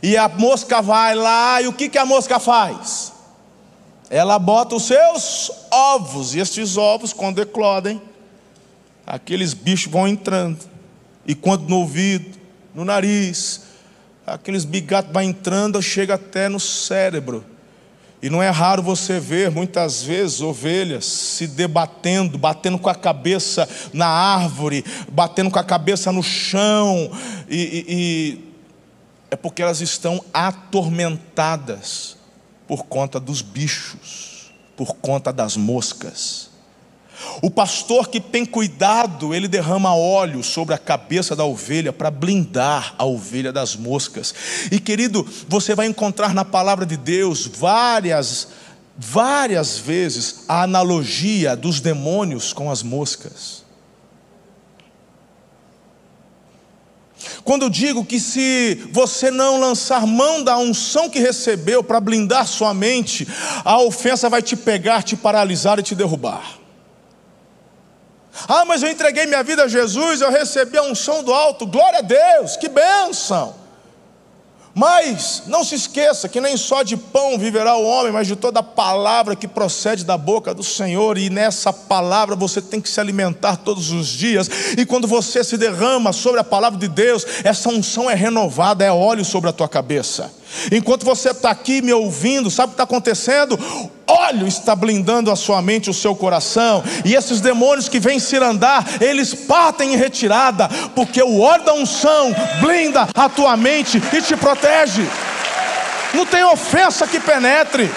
E a mosca vai lá, e o que, que a mosca faz? ela bota os seus ovos, e estes ovos, quando eclodem, aqueles bichos vão entrando, e quando no ouvido, no nariz, aqueles bigatos vão entrando, chega até no cérebro. E não é raro você ver, muitas vezes, ovelhas se debatendo, batendo com a cabeça na árvore, batendo com a cabeça no chão, e, e, e é porque elas estão atormentadas por conta dos bichos, por conta das moscas. O pastor que tem cuidado, ele derrama óleo sobre a cabeça da ovelha para blindar a ovelha das moscas. E querido, você vai encontrar na palavra de Deus várias, várias vezes a analogia dos demônios com as moscas. Quando eu digo que se você não lançar mão da unção que recebeu para blindar sua mente, a ofensa vai te pegar, te paralisar e te derrubar. Ah, mas eu entreguei minha vida a Jesus, eu recebi a unção do alto, glória a Deus, que bênção. Mas não se esqueça que nem só de pão viverá o homem, mas de toda palavra que procede da boca do Senhor, e nessa palavra você tem que se alimentar todos os dias. E quando você se derrama sobre a palavra de Deus, essa unção é renovada, é óleo sobre a tua cabeça. Enquanto você está aqui me ouvindo, sabe o que está acontecendo? Óleo está blindando a sua mente, o seu coração, e esses demônios que vêm se andar, eles partem em retirada, porque o óleo da unção blinda a tua mente e te protege. Não tem ofensa que penetre.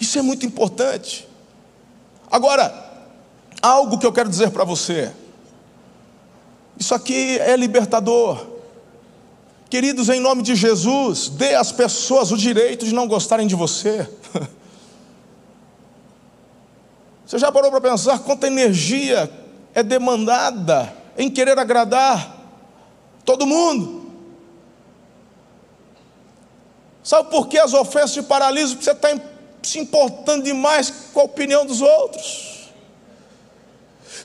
Isso é muito importante. Agora, algo que eu quero dizer para você. Isso aqui é libertador. Queridos, em nome de Jesus, dê às pessoas o direito de não gostarem de você. *laughs* Você já parou para pensar quanta energia é demandada em querer agradar todo mundo? Sabe por que as ofensas te paralisam? Porque você está se importando demais com a opinião dos outros.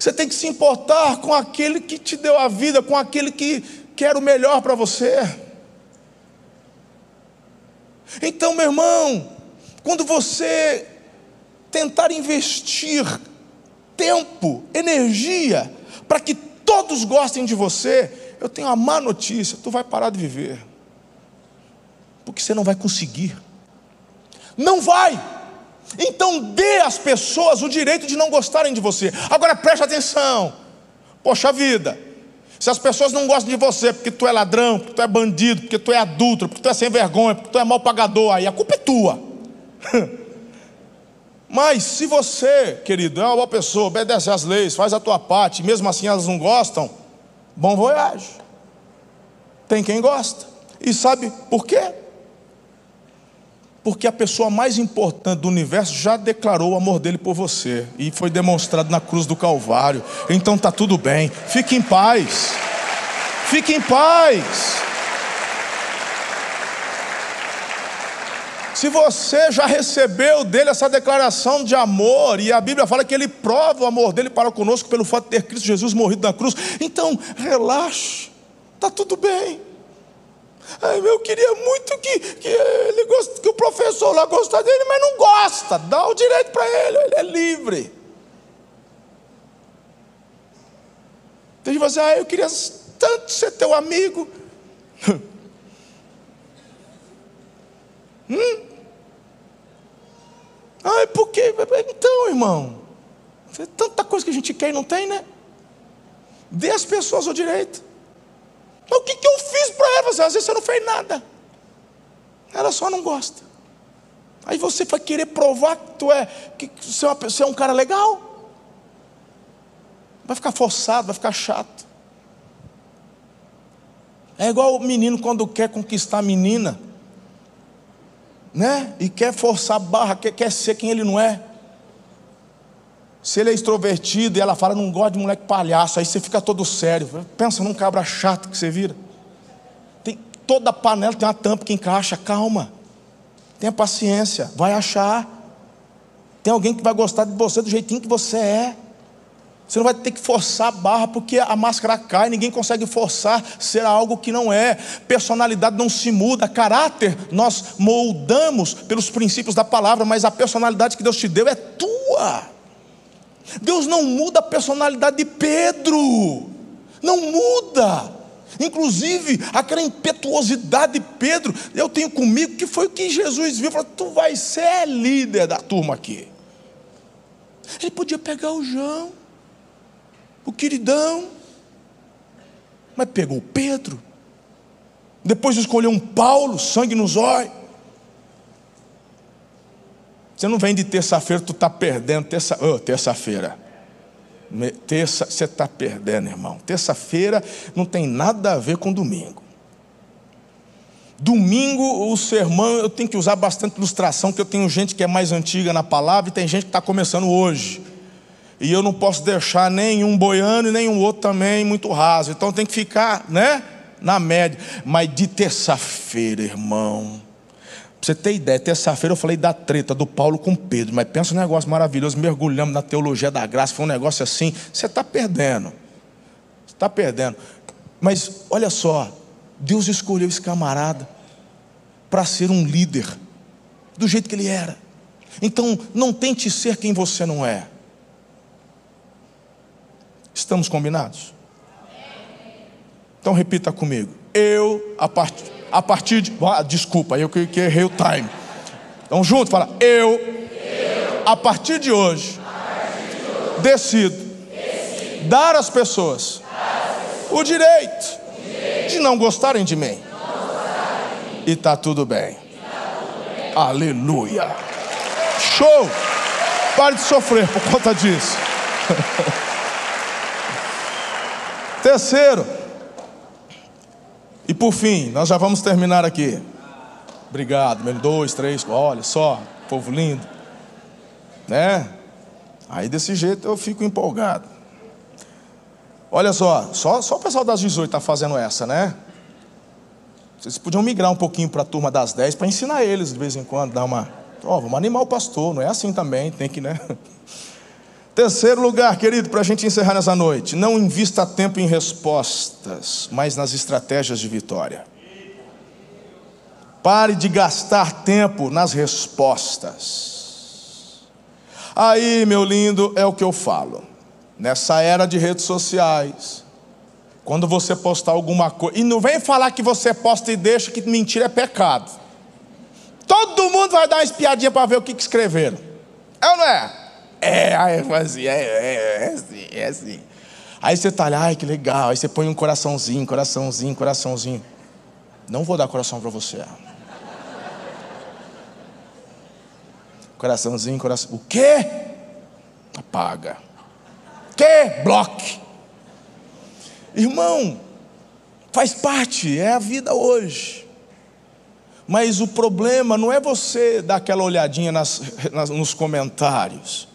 Você tem que se importar com aquele que te deu a vida, com aquele que quer o melhor para você. Então, meu irmão, quando você tentar investir tempo, energia, para que todos gostem de você, eu tenho uma má notícia: tu vai parar de viver, porque você não vai conseguir. Não vai. Então dê às pessoas o direito de não gostarem de você. Agora preste atenção. Poxa vida, se as pessoas não gostam de você porque tu é ladrão, porque tu é bandido, porque tu é adulto, porque tu é sem vergonha, porque tu é mal pagador, aí a culpa é tua. *laughs* Mas se você, querido, é uma boa pessoa, obedece às leis, faz a tua parte, mesmo assim elas não gostam, bom voyage. Tem quem gosta. E sabe por quê? Porque a pessoa mais importante do universo já declarou o amor dele por você e foi demonstrado na cruz do Calvário. Então tá tudo bem. Fique em paz. Fique em paz. Se você já recebeu dele essa declaração de amor, e a Bíblia fala que ele prova o amor dele para conosco pelo fato de ter Cristo Jesus morrido na cruz, então relaxe, está tudo bem. Eu queria muito que, que, ele que o professor lá gostasse dele, mas não gosta. Dá o direito para ele, ele é livre. Tem gente que ah, eu queria tanto ser teu amigo. *laughs* hum? Ai, por quê? Então, irmão, tanta coisa que a gente quer e não tem, né? Dê às pessoas o direito. Mas o que, que eu fiz para ela? Às vezes você não fez nada. Ela só não gosta. Aí você vai querer provar que tu é, que você é, uma, você é um cara legal. Vai ficar forçado, vai ficar chato. É igual o menino quando quer conquistar a menina, né? E quer forçar a barra, quer, quer ser quem ele não é. Se ele é extrovertido e ela fala, não gosta de moleque palhaço, aí você fica todo sério. Pensa num cabra chato que você vira. Tem, toda panela tem uma tampa que encaixa, calma. Tenha paciência, vai achar. Tem alguém que vai gostar de você do jeitinho que você é. Você não vai ter que forçar a barra, porque a máscara cai, ninguém consegue forçar ser algo que não é. Personalidade não se muda, caráter nós moldamos pelos princípios da palavra, mas a personalidade que Deus te deu é tua. Deus não muda a personalidade de Pedro, não muda. Inclusive, aquela impetuosidade de Pedro, eu tenho comigo, que foi o que Jesus viu, falou: Tu vai ser líder da turma aqui. Ele podia pegar o João, o queridão, mas pegou Pedro, depois escolheu um Paulo, sangue nos olhos. Você não vem de terça-feira, tu está perdendo. Terça, oh, terça-feira. Terça, você está perdendo, irmão. Terça-feira não tem nada a ver com domingo. Domingo, o sermão, eu tenho que usar bastante ilustração, porque eu tenho gente que é mais antiga na palavra e tem gente que está começando hoje. E eu não posso deixar nenhum boiano e nenhum outro também muito raso. Então tem que ficar, né? Na média. Mas de terça-feira, irmão você ter ideia, terça-feira eu falei da treta do Paulo com Pedro, mas pensa um negócio maravilhoso, mergulhamos na teologia da graça, foi um negócio assim, você está perdendo. Você está perdendo. Mas olha só, Deus escolheu esse camarada para ser um líder, do jeito que ele era. Então, não tente ser quem você não é. Estamos combinados? Então repita comigo. Eu, a partir a partir de. Ah, desculpa, eu que, que errei o time. Então, junto, fala. Eu, eu a partir de hoje, partir de hoje decido, decido, dar às pessoas, pessoas o, direito direito de não gostarem de mim. E está. Tá tudo bem. Aleluia. Show! Pare de sofrer por conta disso. *laughs* Terceiro. E por fim, nós já vamos terminar aqui. Obrigado, meu. Dois, três, olha só, povo lindo. Né? Aí desse jeito eu fico empolgado. Olha só, só, só o pessoal das 18 está fazendo essa, né? Vocês podiam migrar um pouquinho para a turma das 10 para ensinar eles de vez em quando, dar uma. Ó, oh, vamos animar o pastor, não é assim também, tem que, né? *laughs* Terceiro lugar, querido, para a gente encerrar nessa noite: não invista tempo em respostas, mas nas estratégias de vitória. Pare de gastar tempo nas respostas. Aí, meu lindo, é o que eu falo. Nessa era de redes sociais, quando você postar alguma coisa, e não vem falar que você posta e deixa que mentira é pecado. Todo mundo vai dar uma espiadinha para ver o que, que escreveram. É ou não é? É, aí é assim, é, é, é assim, é assim. Aí você tá ali, ai que legal. Aí você põe um coraçãozinho, coraçãozinho, coraçãozinho. Não vou dar coração para você. Coraçãozinho, coração. O quê? Apaga. Que? Bloque. Irmão, faz parte, é a vida hoje. Mas o problema não é você dar aquela olhadinha nas, nas, nos comentários.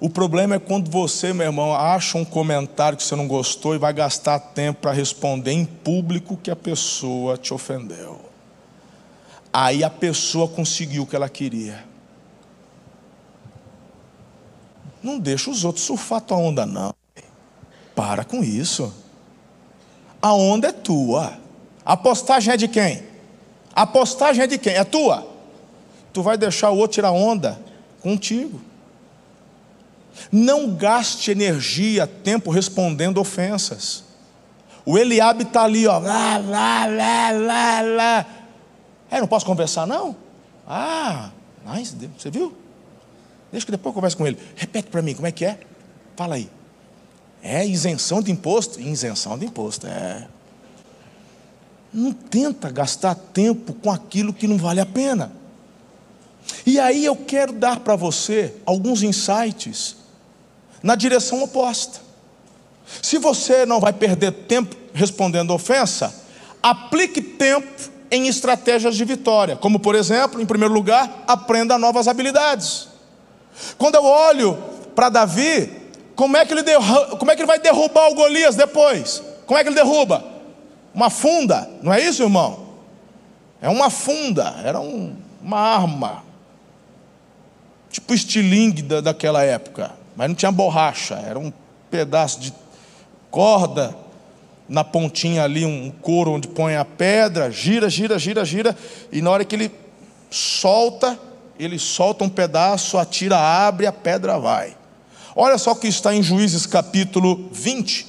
O problema é quando você, meu irmão, acha um comentário que você não gostou e vai gastar tempo para responder em público que a pessoa te ofendeu. Aí a pessoa conseguiu o que ela queria. Não deixa os outros surfar tua onda, não. Para com isso. A onda é tua. A postagem é de quem? A postagem é de quem? É tua. Tu vai deixar o outro tirar onda contigo. Não gaste energia, tempo respondendo ofensas. O Eliabe está ali, ó. Lá, lá, lá, lá, lá. É, não posso conversar, não? Ah, nice, você viu? Deixa que depois eu converso com ele. Repete para mim, como é que é? Fala aí. É isenção de imposto? Isenção de imposto, é. Não tenta gastar tempo com aquilo que não vale a pena. E aí eu quero dar para você alguns insights na direção oposta. Se você não vai perder tempo respondendo ofensa, aplique tempo em estratégias de vitória, como por exemplo, em primeiro lugar, aprenda novas habilidades. Quando eu olho para Davi, como é, que ele como é que ele vai derrubar o Golias depois? Como é que ele derruba? Uma funda, não é isso, irmão? É uma funda, era um, uma arma, tipo estilingue da, daquela época mas não tinha borracha, era um pedaço de corda na pontinha ali, um couro onde põe a pedra, gira, gira, gira, gira, e na hora que ele solta, ele solta um pedaço, a tira abre, a pedra vai. Olha só o que está em Juízes capítulo 20,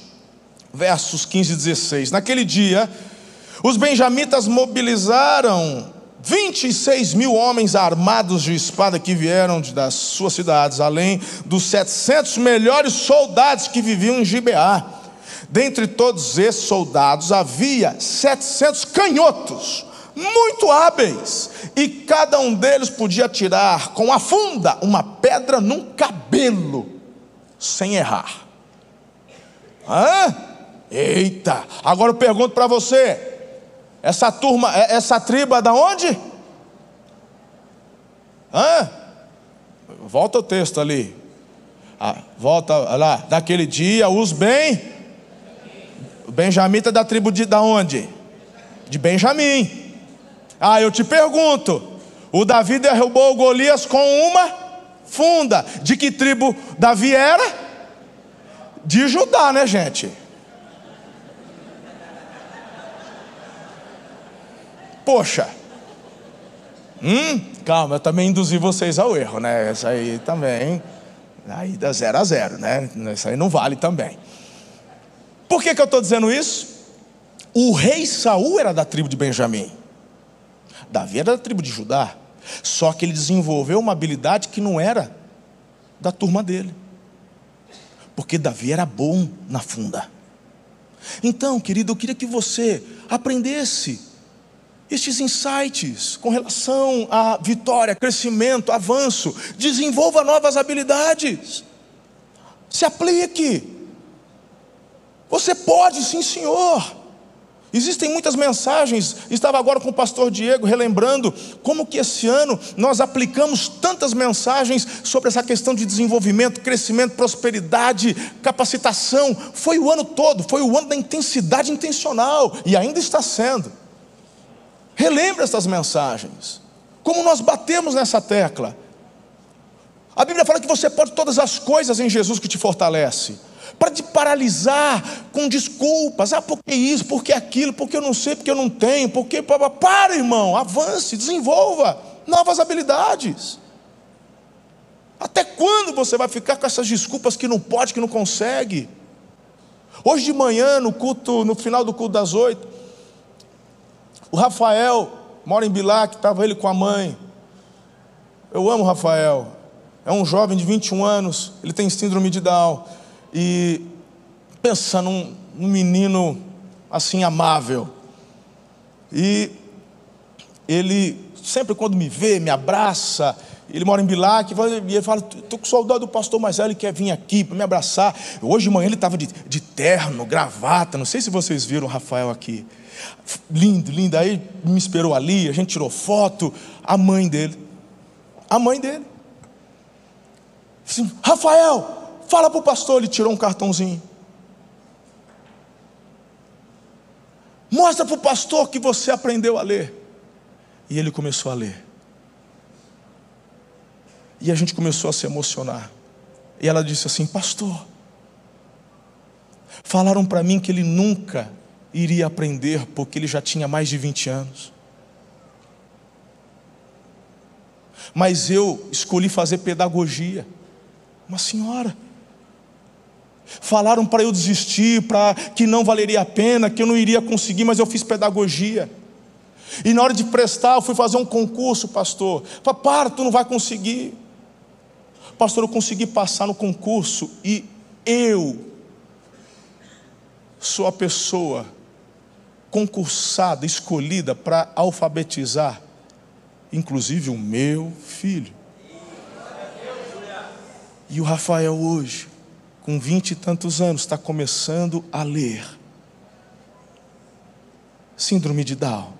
versos 15 e 16. Naquele dia, os benjamitas mobilizaram 26 mil homens armados de espada que vieram das suas cidades, além dos 700 melhores soldados que viviam em Gibeá. Dentre todos esses soldados havia 700 canhotos, muito hábeis, e cada um deles podia tirar com a funda uma pedra num cabelo, sem errar. Hã? Eita! Agora eu pergunto para você: essa turma, é, essa tribo é da onde? Hã? Volta o texto ali. Ah, volta lá. Daquele dia, os bem. Benjamita é da tribo de da onde? De Benjamim. Ah, eu te pergunto. O Davi derrubou o Golias com uma funda. De que tribo Davi era? De Judá, né, gente? Poxa. Hum, calma, eu também induzi vocês ao erro, né? Essa aí também. Aí dá zero a zero, né? Isso aí não vale também. Por que, que eu estou dizendo isso? O rei Saul era da tribo de Benjamim. Davi era da tribo de Judá. Só que ele desenvolveu uma habilidade que não era da turma dele. Porque Davi era bom na funda. Então, querido, eu queria que você aprendesse estes insights com relação à vitória, crescimento, avanço. Desenvolva novas habilidades. Se aplique. Você pode, sim, senhor. Existem muitas mensagens. Estava agora com o pastor Diego relembrando como que esse ano nós aplicamos tantas mensagens sobre essa questão de desenvolvimento, crescimento, prosperidade, capacitação. Foi o ano todo, foi o ano da intensidade intencional e ainda está sendo. Relembre essas mensagens. Como nós batemos nessa tecla. A Bíblia fala que você pode todas as coisas em Jesus que te fortalece. Para te paralisar com desculpas. Ah, por que isso? Por que aquilo? Porque eu não sei, porque eu não tenho. Porque. Para, irmão. Avance, desenvolva novas habilidades. Até quando você vai ficar com essas desculpas que não pode, que não consegue? Hoje de manhã, no culto, no final do culto das oito, o Rafael mora em Bilac, estava ele com a mãe. Eu amo o Rafael. É um jovem de 21 anos, ele tem síndrome de Down. E pensa num, num menino assim amável. E ele sempre quando me vê, me abraça, ele mora em Bilac, e ele fala: estou com saudade do pastor Marcelo, ele quer vir aqui para me abraçar. Hoje de manhã ele estava de, de terno, gravata, não sei se vocês viram o Rafael aqui. Lindo, lindo. Aí me esperou ali, a gente tirou foto. A mãe dele. A mãe dele. Assim, Rafael, fala para o pastor. Ele tirou um cartãozinho. Mostra para o pastor que você aprendeu a ler. E ele começou a ler. E a gente começou a se emocionar. E ela disse assim: Pastor, falaram para mim que ele nunca iria aprender, porque ele já tinha mais de 20 anos. Mas eu escolhi fazer pedagogia. Uma senhora. Falaram para eu desistir, para que não valeria a pena, que eu não iria conseguir, mas eu fiz pedagogia. E na hora de prestar, eu fui fazer um concurso, pastor. Falei, para, tu não vai conseguir. Pastor, eu consegui passar no concurso e eu sou a pessoa concursada, escolhida para alfabetizar, inclusive o meu filho. E o Rafael hoje, com vinte e tantos anos, está começando a ler. Síndrome de Down.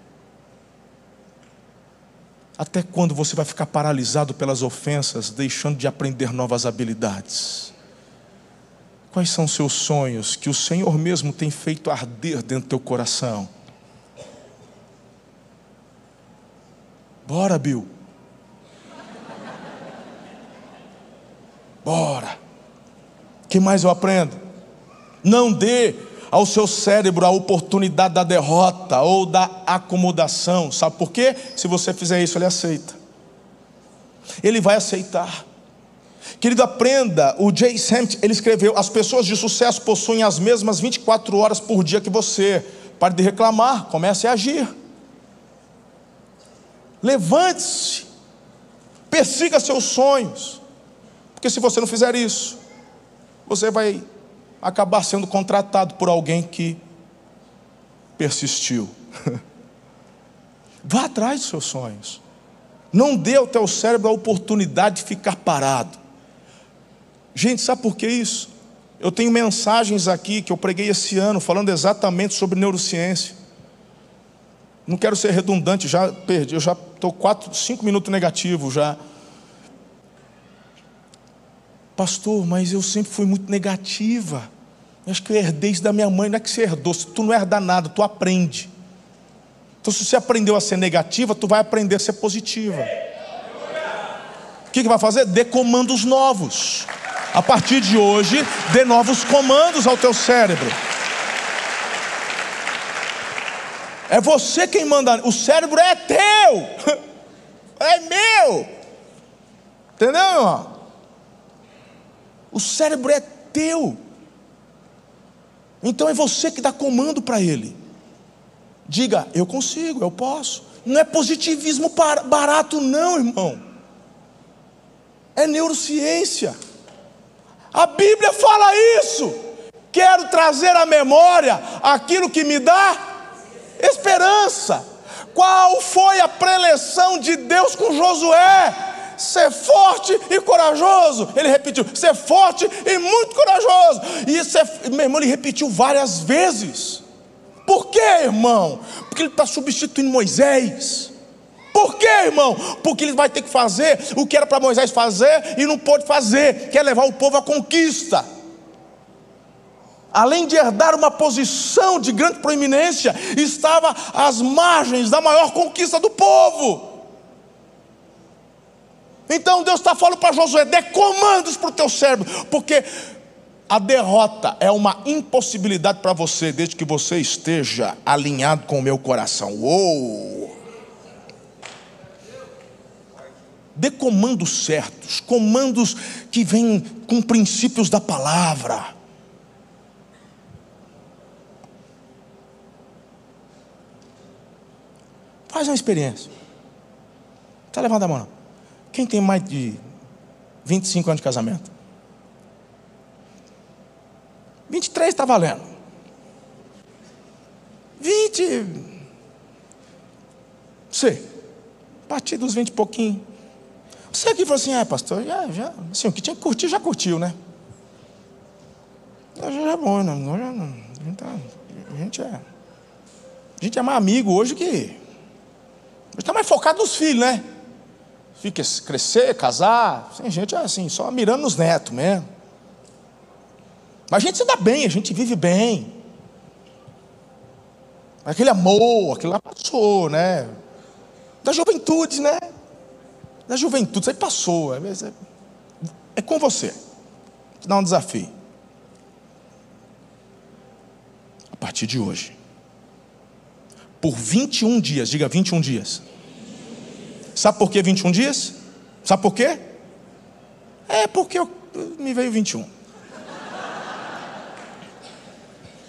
Até quando você vai ficar paralisado pelas ofensas, deixando de aprender novas habilidades? Quais são seus sonhos que o Senhor mesmo tem feito arder dentro do teu coração? Bora, Bill. Bora. O que mais eu aprendo? Não dê ao seu cérebro a oportunidade da derrota ou da acomodação. Sabe por quê? Se você fizer isso, ele aceita. Ele vai aceitar. Querido, aprenda. O Jay Samt, ele escreveu: As pessoas de sucesso possuem as mesmas 24 horas por dia que você. Pare de reclamar, comece a agir. Levante-se. Persiga seus sonhos. Porque se você não fizer isso, você vai acabar sendo contratado por alguém que persistiu. *laughs* Vá atrás dos seus sonhos. Não dê ao teu cérebro a oportunidade de ficar parado. Gente, sabe por que isso? Eu tenho mensagens aqui que eu preguei esse ano falando exatamente sobre neurociência. Não quero ser redundante, já perdi, eu já estou quatro, cinco minutos negativo já. Pastor, mas eu sempre fui muito negativa. Eu acho que eu herdei isso da minha mãe. Não é que você herdou, se tu não herda nada, tu aprende. Então, se você aprendeu a ser negativa, tu vai aprender a ser positiva. O que, que vai fazer? Dê comandos novos. A partir de hoje, dê novos comandos ao teu cérebro. É você quem manda. O cérebro é teu. *laughs* É meu. Entendeu, irmão? O cérebro é teu. Então é você que dá comando para ele. Diga, eu consigo, eu posso. Não é positivismo barato, não, irmão. É neurociência. A Bíblia fala isso. Quero trazer à memória aquilo que me dá esperança. Qual foi a preleção de Deus com Josué? ser forte e corajoso. Ele repetiu: ser forte e muito corajoso. E isso é, meu irmão, ele repetiu várias vezes. Por quê, irmão? Porque ele está substituindo Moisés. Por quê, irmão? Porque ele vai ter que fazer o que era para Moisés fazer e não pôde fazer, que é levar o povo à conquista. Além de herdar uma posição de grande proeminência, estava às margens da maior conquista do povo. Então Deus está falando para Josué: dê comandos para o teu cérebro, porque a derrota é uma impossibilidade para você, desde que você esteja alinhado com o meu coração. Uou! Dê comandos certos, comandos que vêm com princípios da palavra. Faz uma experiência. Está levando a mão. Quem tem mais de 25 anos de casamento? 23 está valendo. 20. Você. A partir dos 20 e pouquinho. Você aqui falou assim, é pastor, já, já, assim, o que tinha que curtir, já curtiu, né? Já, já é bom, né? não, já, não, a, gente tá, a, gente é, a gente é mais amigo hoje que. A gente está mais focado nos filhos, né? Fica crescer, casar. Tem gente é assim, só mirando nos netos mesmo. Mas a gente se dá bem, a gente vive bem. Aquele amor, aquilo lá passou, né? Da juventude, né? Da juventude, isso aí passou. É, é com você. Vou dar um desafio. A partir de hoje. Por 21 dias, diga 21 dias. Sabe por que 21 dias? Sabe por quê? É porque eu, me veio 21.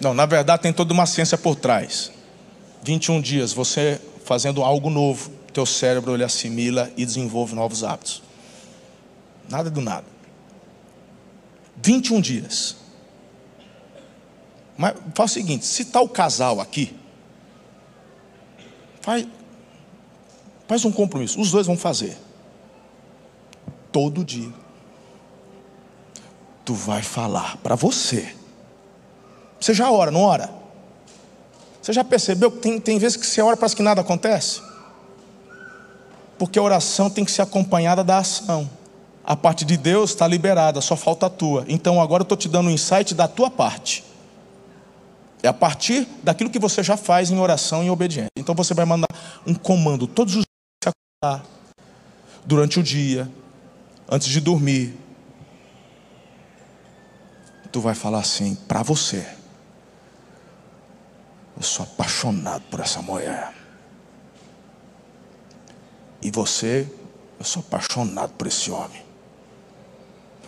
Não, na verdade tem toda uma ciência por trás. 21 dias, você fazendo algo novo, teu cérebro ele assimila e desenvolve novos hábitos. Nada do nada. 21 dias. Mas faz o seguinte: se está o casal aqui, faz, faz um compromisso. Os dois vão fazer. Todo dia. Tu vai falar para você você já ora, não ora? Você já percebeu que tem, tem vezes que você ora parece que nada acontece? Porque a oração tem que ser acompanhada da ação. A parte de Deus está liberada, só falta a tua. Então agora eu estou te dando um insight da tua parte. É a partir daquilo que você já faz em oração e obediência. Então você vai mandar um comando todos os dias acordar, durante o dia, antes de dormir. Tu vai falar assim para você. Eu sou apaixonado por essa mulher. E você, eu sou apaixonado por esse homem.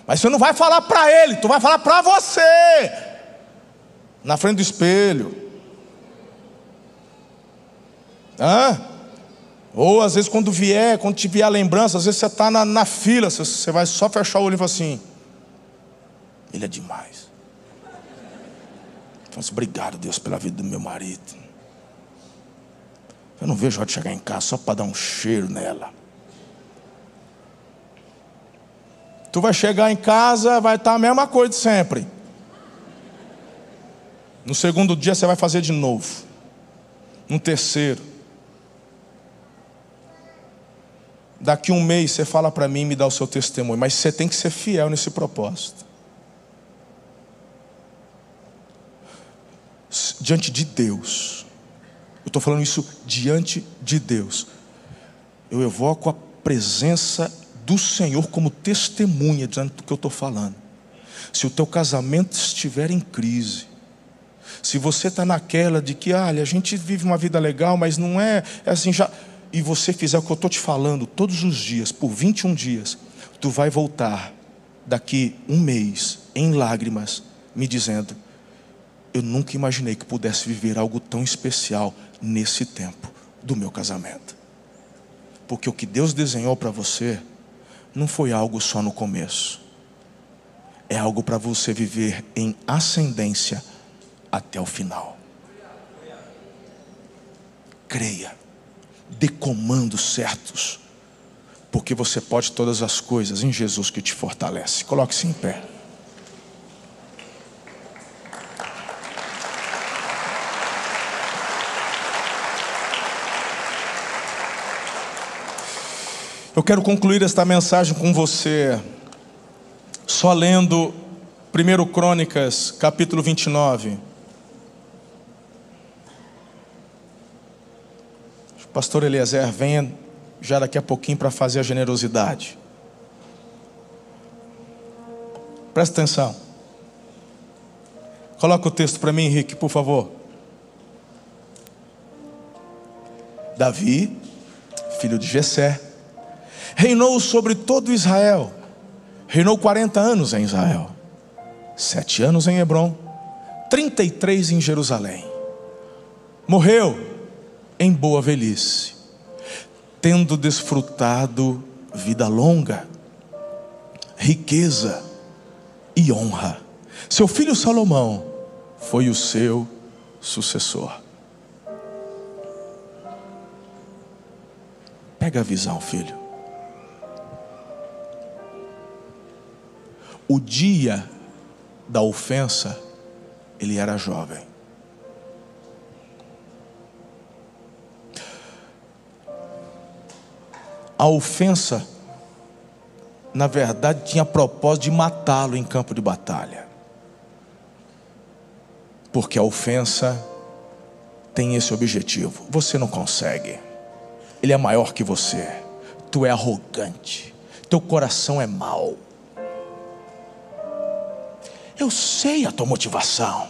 Mas você não vai falar para ele, tu vai falar para você. Na frente do espelho. Hã? Ou às vezes quando vier, quando te vier a lembrança, às vezes você está na, na fila, você, você vai só fechar o olho e falar assim. Ele é demais. Falo assim, obrigado, Deus, pela vida do meu marido. Eu não vejo a hora de chegar em casa só para dar um cheiro nela. Tu vai chegar em casa, vai estar a mesma coisa de sempre. No segundo dia você vai fazer de novo. No terceiro. Daqui um mês você fala para mim e me dá o seu testemunho. Mas você tem que ser fiel nesse propósito. diante de Deus. Eu estou falando isso diante de Deus. Eu evoco a presença do Senhor como testemunha diante do que eu estou falando. Se o teu casamento estiver em crise, se você está naquela de que, olha, a gente vive uma vida legal, mas não é, é assim já. E você fizer o que eu estou te falando todos os dias, por 21 dias, tu vai voltar daqui um mês em lágrimas, me dizendo: eu nunca imaginei que pudesse viver algo tão especial nesse tempo do meu casamento. Porque o que Deus desenhou para você não foi algo só no começo. É algo para você viver em ascendência até o final. Creia, dê comandos certos, porque você pode todas as coisas em Jesus que te fortalece. Coloque-se em pé. Eu quero concluir esta mensagem com você, só lendo 1 Crônicas, capítulo 29. O pastor Eliezer venha já daqui a pouquinho para fazer a generosidade. Presta atenção. Coloca o texto para mim, Henrique, por favor. Davi, filho de Jessé, reinou sobre todo Israel, reinou 40 anos em Israel, sete anos em Hebron, 33 em Jerusalém. Morreu em boa velhice, tendo desfrutado vida longa, riqueza e honra. Seu filho Salomão foi o seu sucessor. Pega a visão, filho. O dia da ofensa, ele era jovem. A ofensa, na verdade, tinha propósito de matá-lo em campo de batalha. Porque a ofensa tem esse objetivo. Você não consegue. Ele é maior que você. Tu é arrogante. Teu coração é mau. Eu sei a tua motivação.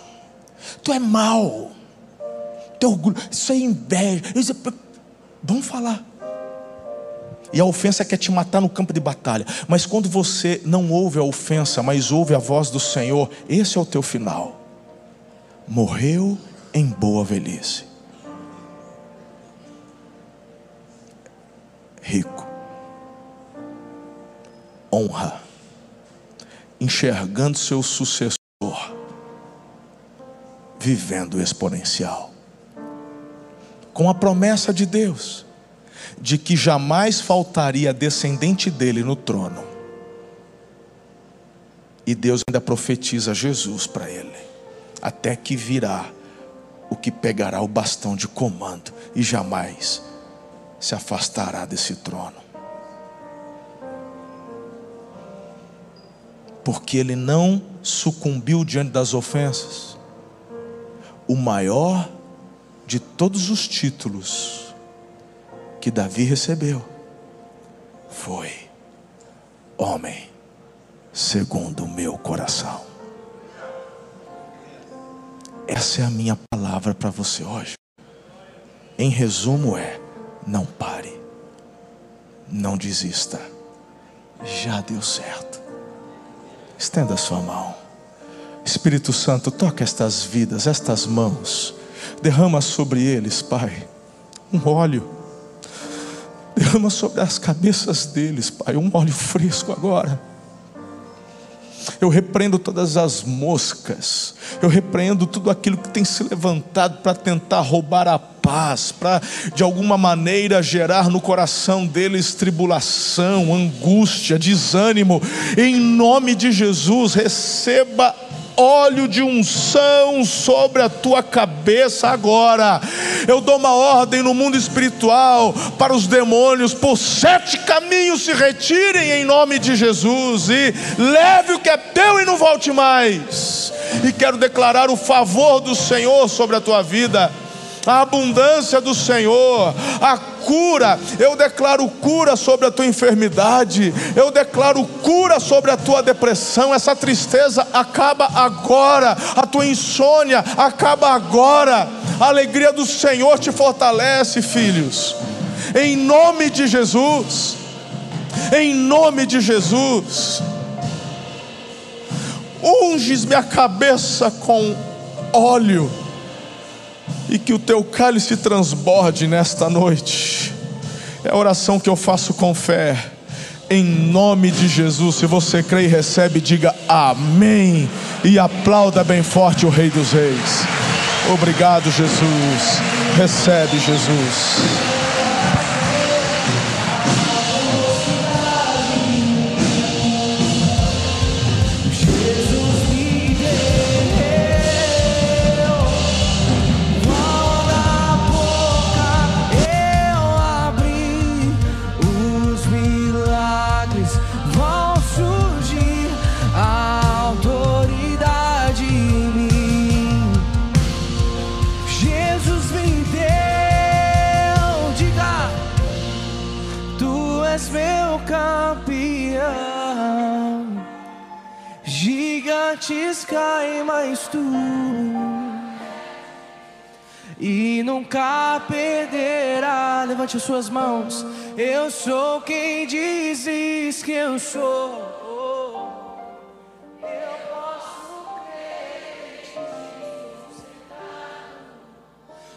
Tu é mau. Teu orgulho, isso é inveja. Isso é... Vamos falar. E a ofensa quer te matar no campo de batalha. Mas quando você não ouve a ofensa, mas ouve a voz do Senhor, esse é o teu final. Morreu em boa velhice. Rico. Honra. Enxergando seu sucessor. Vivendo exponencial. Com a promessa de Deus de que jamais faltaria descendente dele no trono. E Deus ainda profetiza Jesus para ele, até que virá o que pegará o bastão de comando e jamais se afastará desse trono. Porque ele não sucumbiu diante das ofensas. O maior de todos os títulos que Davi recebeu foi: Homem, segundo o meu coração. Essa é a minha palavra para você hoje. Em resumo, é: não pare, não desista, já deu certo. Estenda a sua mão. Espírito Santo, toca estas vidas, estas mãos, derrama sobre eles, Pai, um óleo Derrama sobre as cabeças deles, Pai, um óleo fresco agora. Eu repreendo todas as moscas, eu repreendo tudo aquilo que tem se levantado para tentar roubar a paz, para de alguma maneira gerar no coração deles tribulação, angústia, desânimo. Em nome de Jesus, receba óleo de unção sobre a tua cabeça agora. Eu dou uma ordem no mundo espiritual para os demônios, por sete caminhos se retirem em nome de Jesus e leve o que é teu e não volte mais. E quero declarar o favor do Senhor sobre a tua vida a abundância do Senhor, a cura. Eu declaro cura sobre a tua enfermidade, eu declaro cura sobre a tua depressão. Essa tristeza acaba agora, a tua insônia acaba agora. A alegria do Senhor te fortalece, filhos. Em nome de Jesus. Em nome de Jesus. Unges minha cabeça com óleo e que o teu cálice transborde nesta noite. É a oração que eu faço com fé. Em nome de Jesus, se você crê e recebe, diga amém e aplauda bem forte o Rei dos Reis. Obrigado, Jesus. Recebe, Jesus. Gigantes caem, mas tu e nunca perderá. Levante as suas mãos Eu sou quem dizes que eu sou.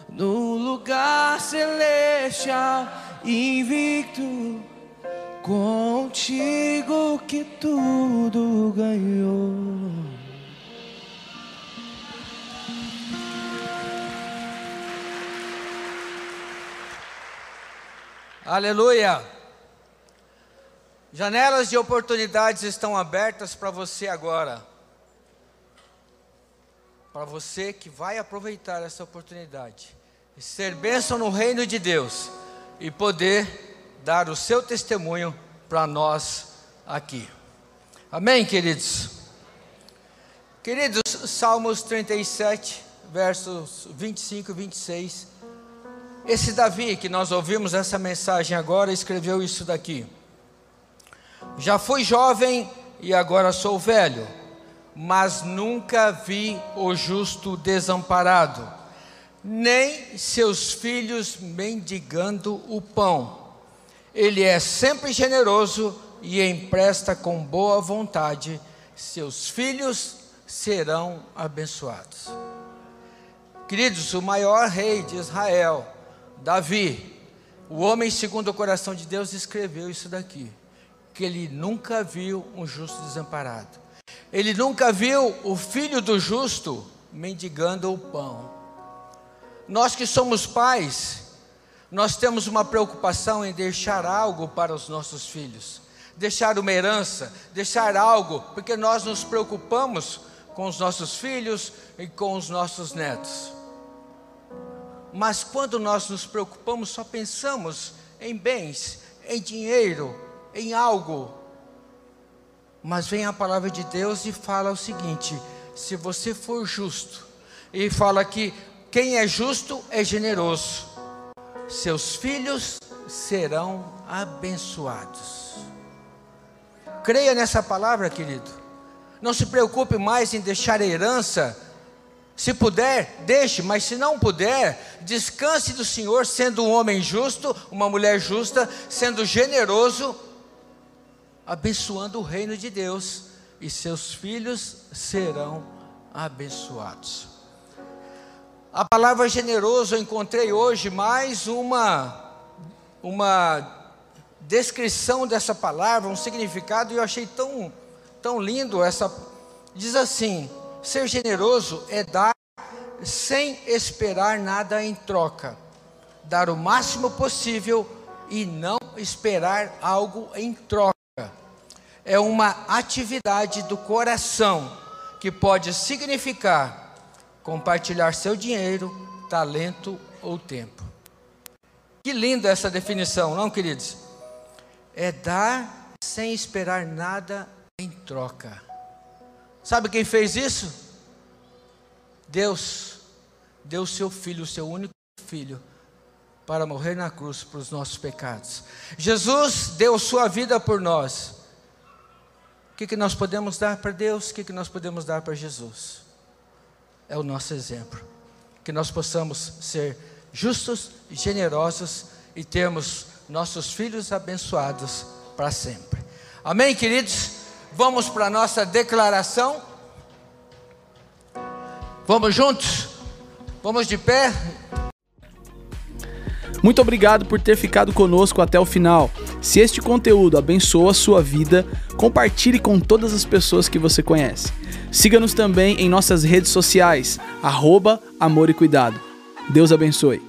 No lugar celestial, invicto, contigo que tudo ganhou. Aleluia! Janelas de oportunidades estão abertas para você agora. Para você que vai aproveitar essa oportunidade e ser bênção no reino de Deus e poder dar o seu testemunho para nós aqui. Amém, queridos? Queridos, Salmos 37, versos 25 e 26 esse Davi que nós ouvimos essa mensagem agora escreveu isso daqui. Já fui jovem e agora sou velho, mas nunca vi o justo desamparado, nem seus filhos mendigando o pão. Ele é sempre generoso e empresta com boa vontade, seus filhos serão abençoados. Queridos, o maior rei de Israel, Davi, o homem segundo o coração de Deus, escreveu isso daqui: que ele nunca viu um justo desamparado, ele nunca viu o filho do justo mendigando o pão. Nós que somos pais, nós temos uma preocupação em deixar algo para os nossos filhos, deixar uma herança, deixar algo, porque nós nos preocupamos com os nossos filhos e com os nossos netos. Mas quando nós nos preocupamos, só pensamos em bens, em dinheiro, em algo. Mas vem a palavra de Deus e fala o seguinte: se você for justo, e fala que quem é justo é generoso, seus filhos serão abençoados. Creia nessa palavra, querido. Não se preocupe mais em deixar herança se puder, deixe, mas se não puder, descanse do Senhor, sendo um homem justo, uma mulher justa, sendo generoso, abençoando o reino de Deus, e seus filhos serão abençoados. A palavra generoso eu encontrei hoje mais uma uma descrição dessa palavra, um significado, e eu achei tão tão lindo essa diz assim: Ser generoso é dar sem esperar nada em troca, dar o máximo possível e não esperar algo em troca. É uma atividade do coração que pode significar compartilhar seu dinheiro, talento ou tempo. Que linda essa definição, não, queridos? É dar sem esperar nada em troca. Sabe quem fez isso? Deus deu o seu filho, o seu único filho, para morrer na cruz para os nossos pecados. Jesus deu sua vida por nós. O que, que nós podemos dar para Deus? O que, que nós podemos dar para Jesus? É o nosso exemplo. Que nós possamos ser justos, generosos e termos nossos filhos abençoados para sempre. Amém, queridos? Vamos para a nossa declaração. Vamos juntos? Vamos de pé? Muito obrigado por ter ficado conosco até o final. Se este conteúdo abençoou a sua vida, compartilhe com todas as pessoas que você conhece. Siga-nos também em nossas redes sociais, arroba Amor e Cuidado. Deus abençoe.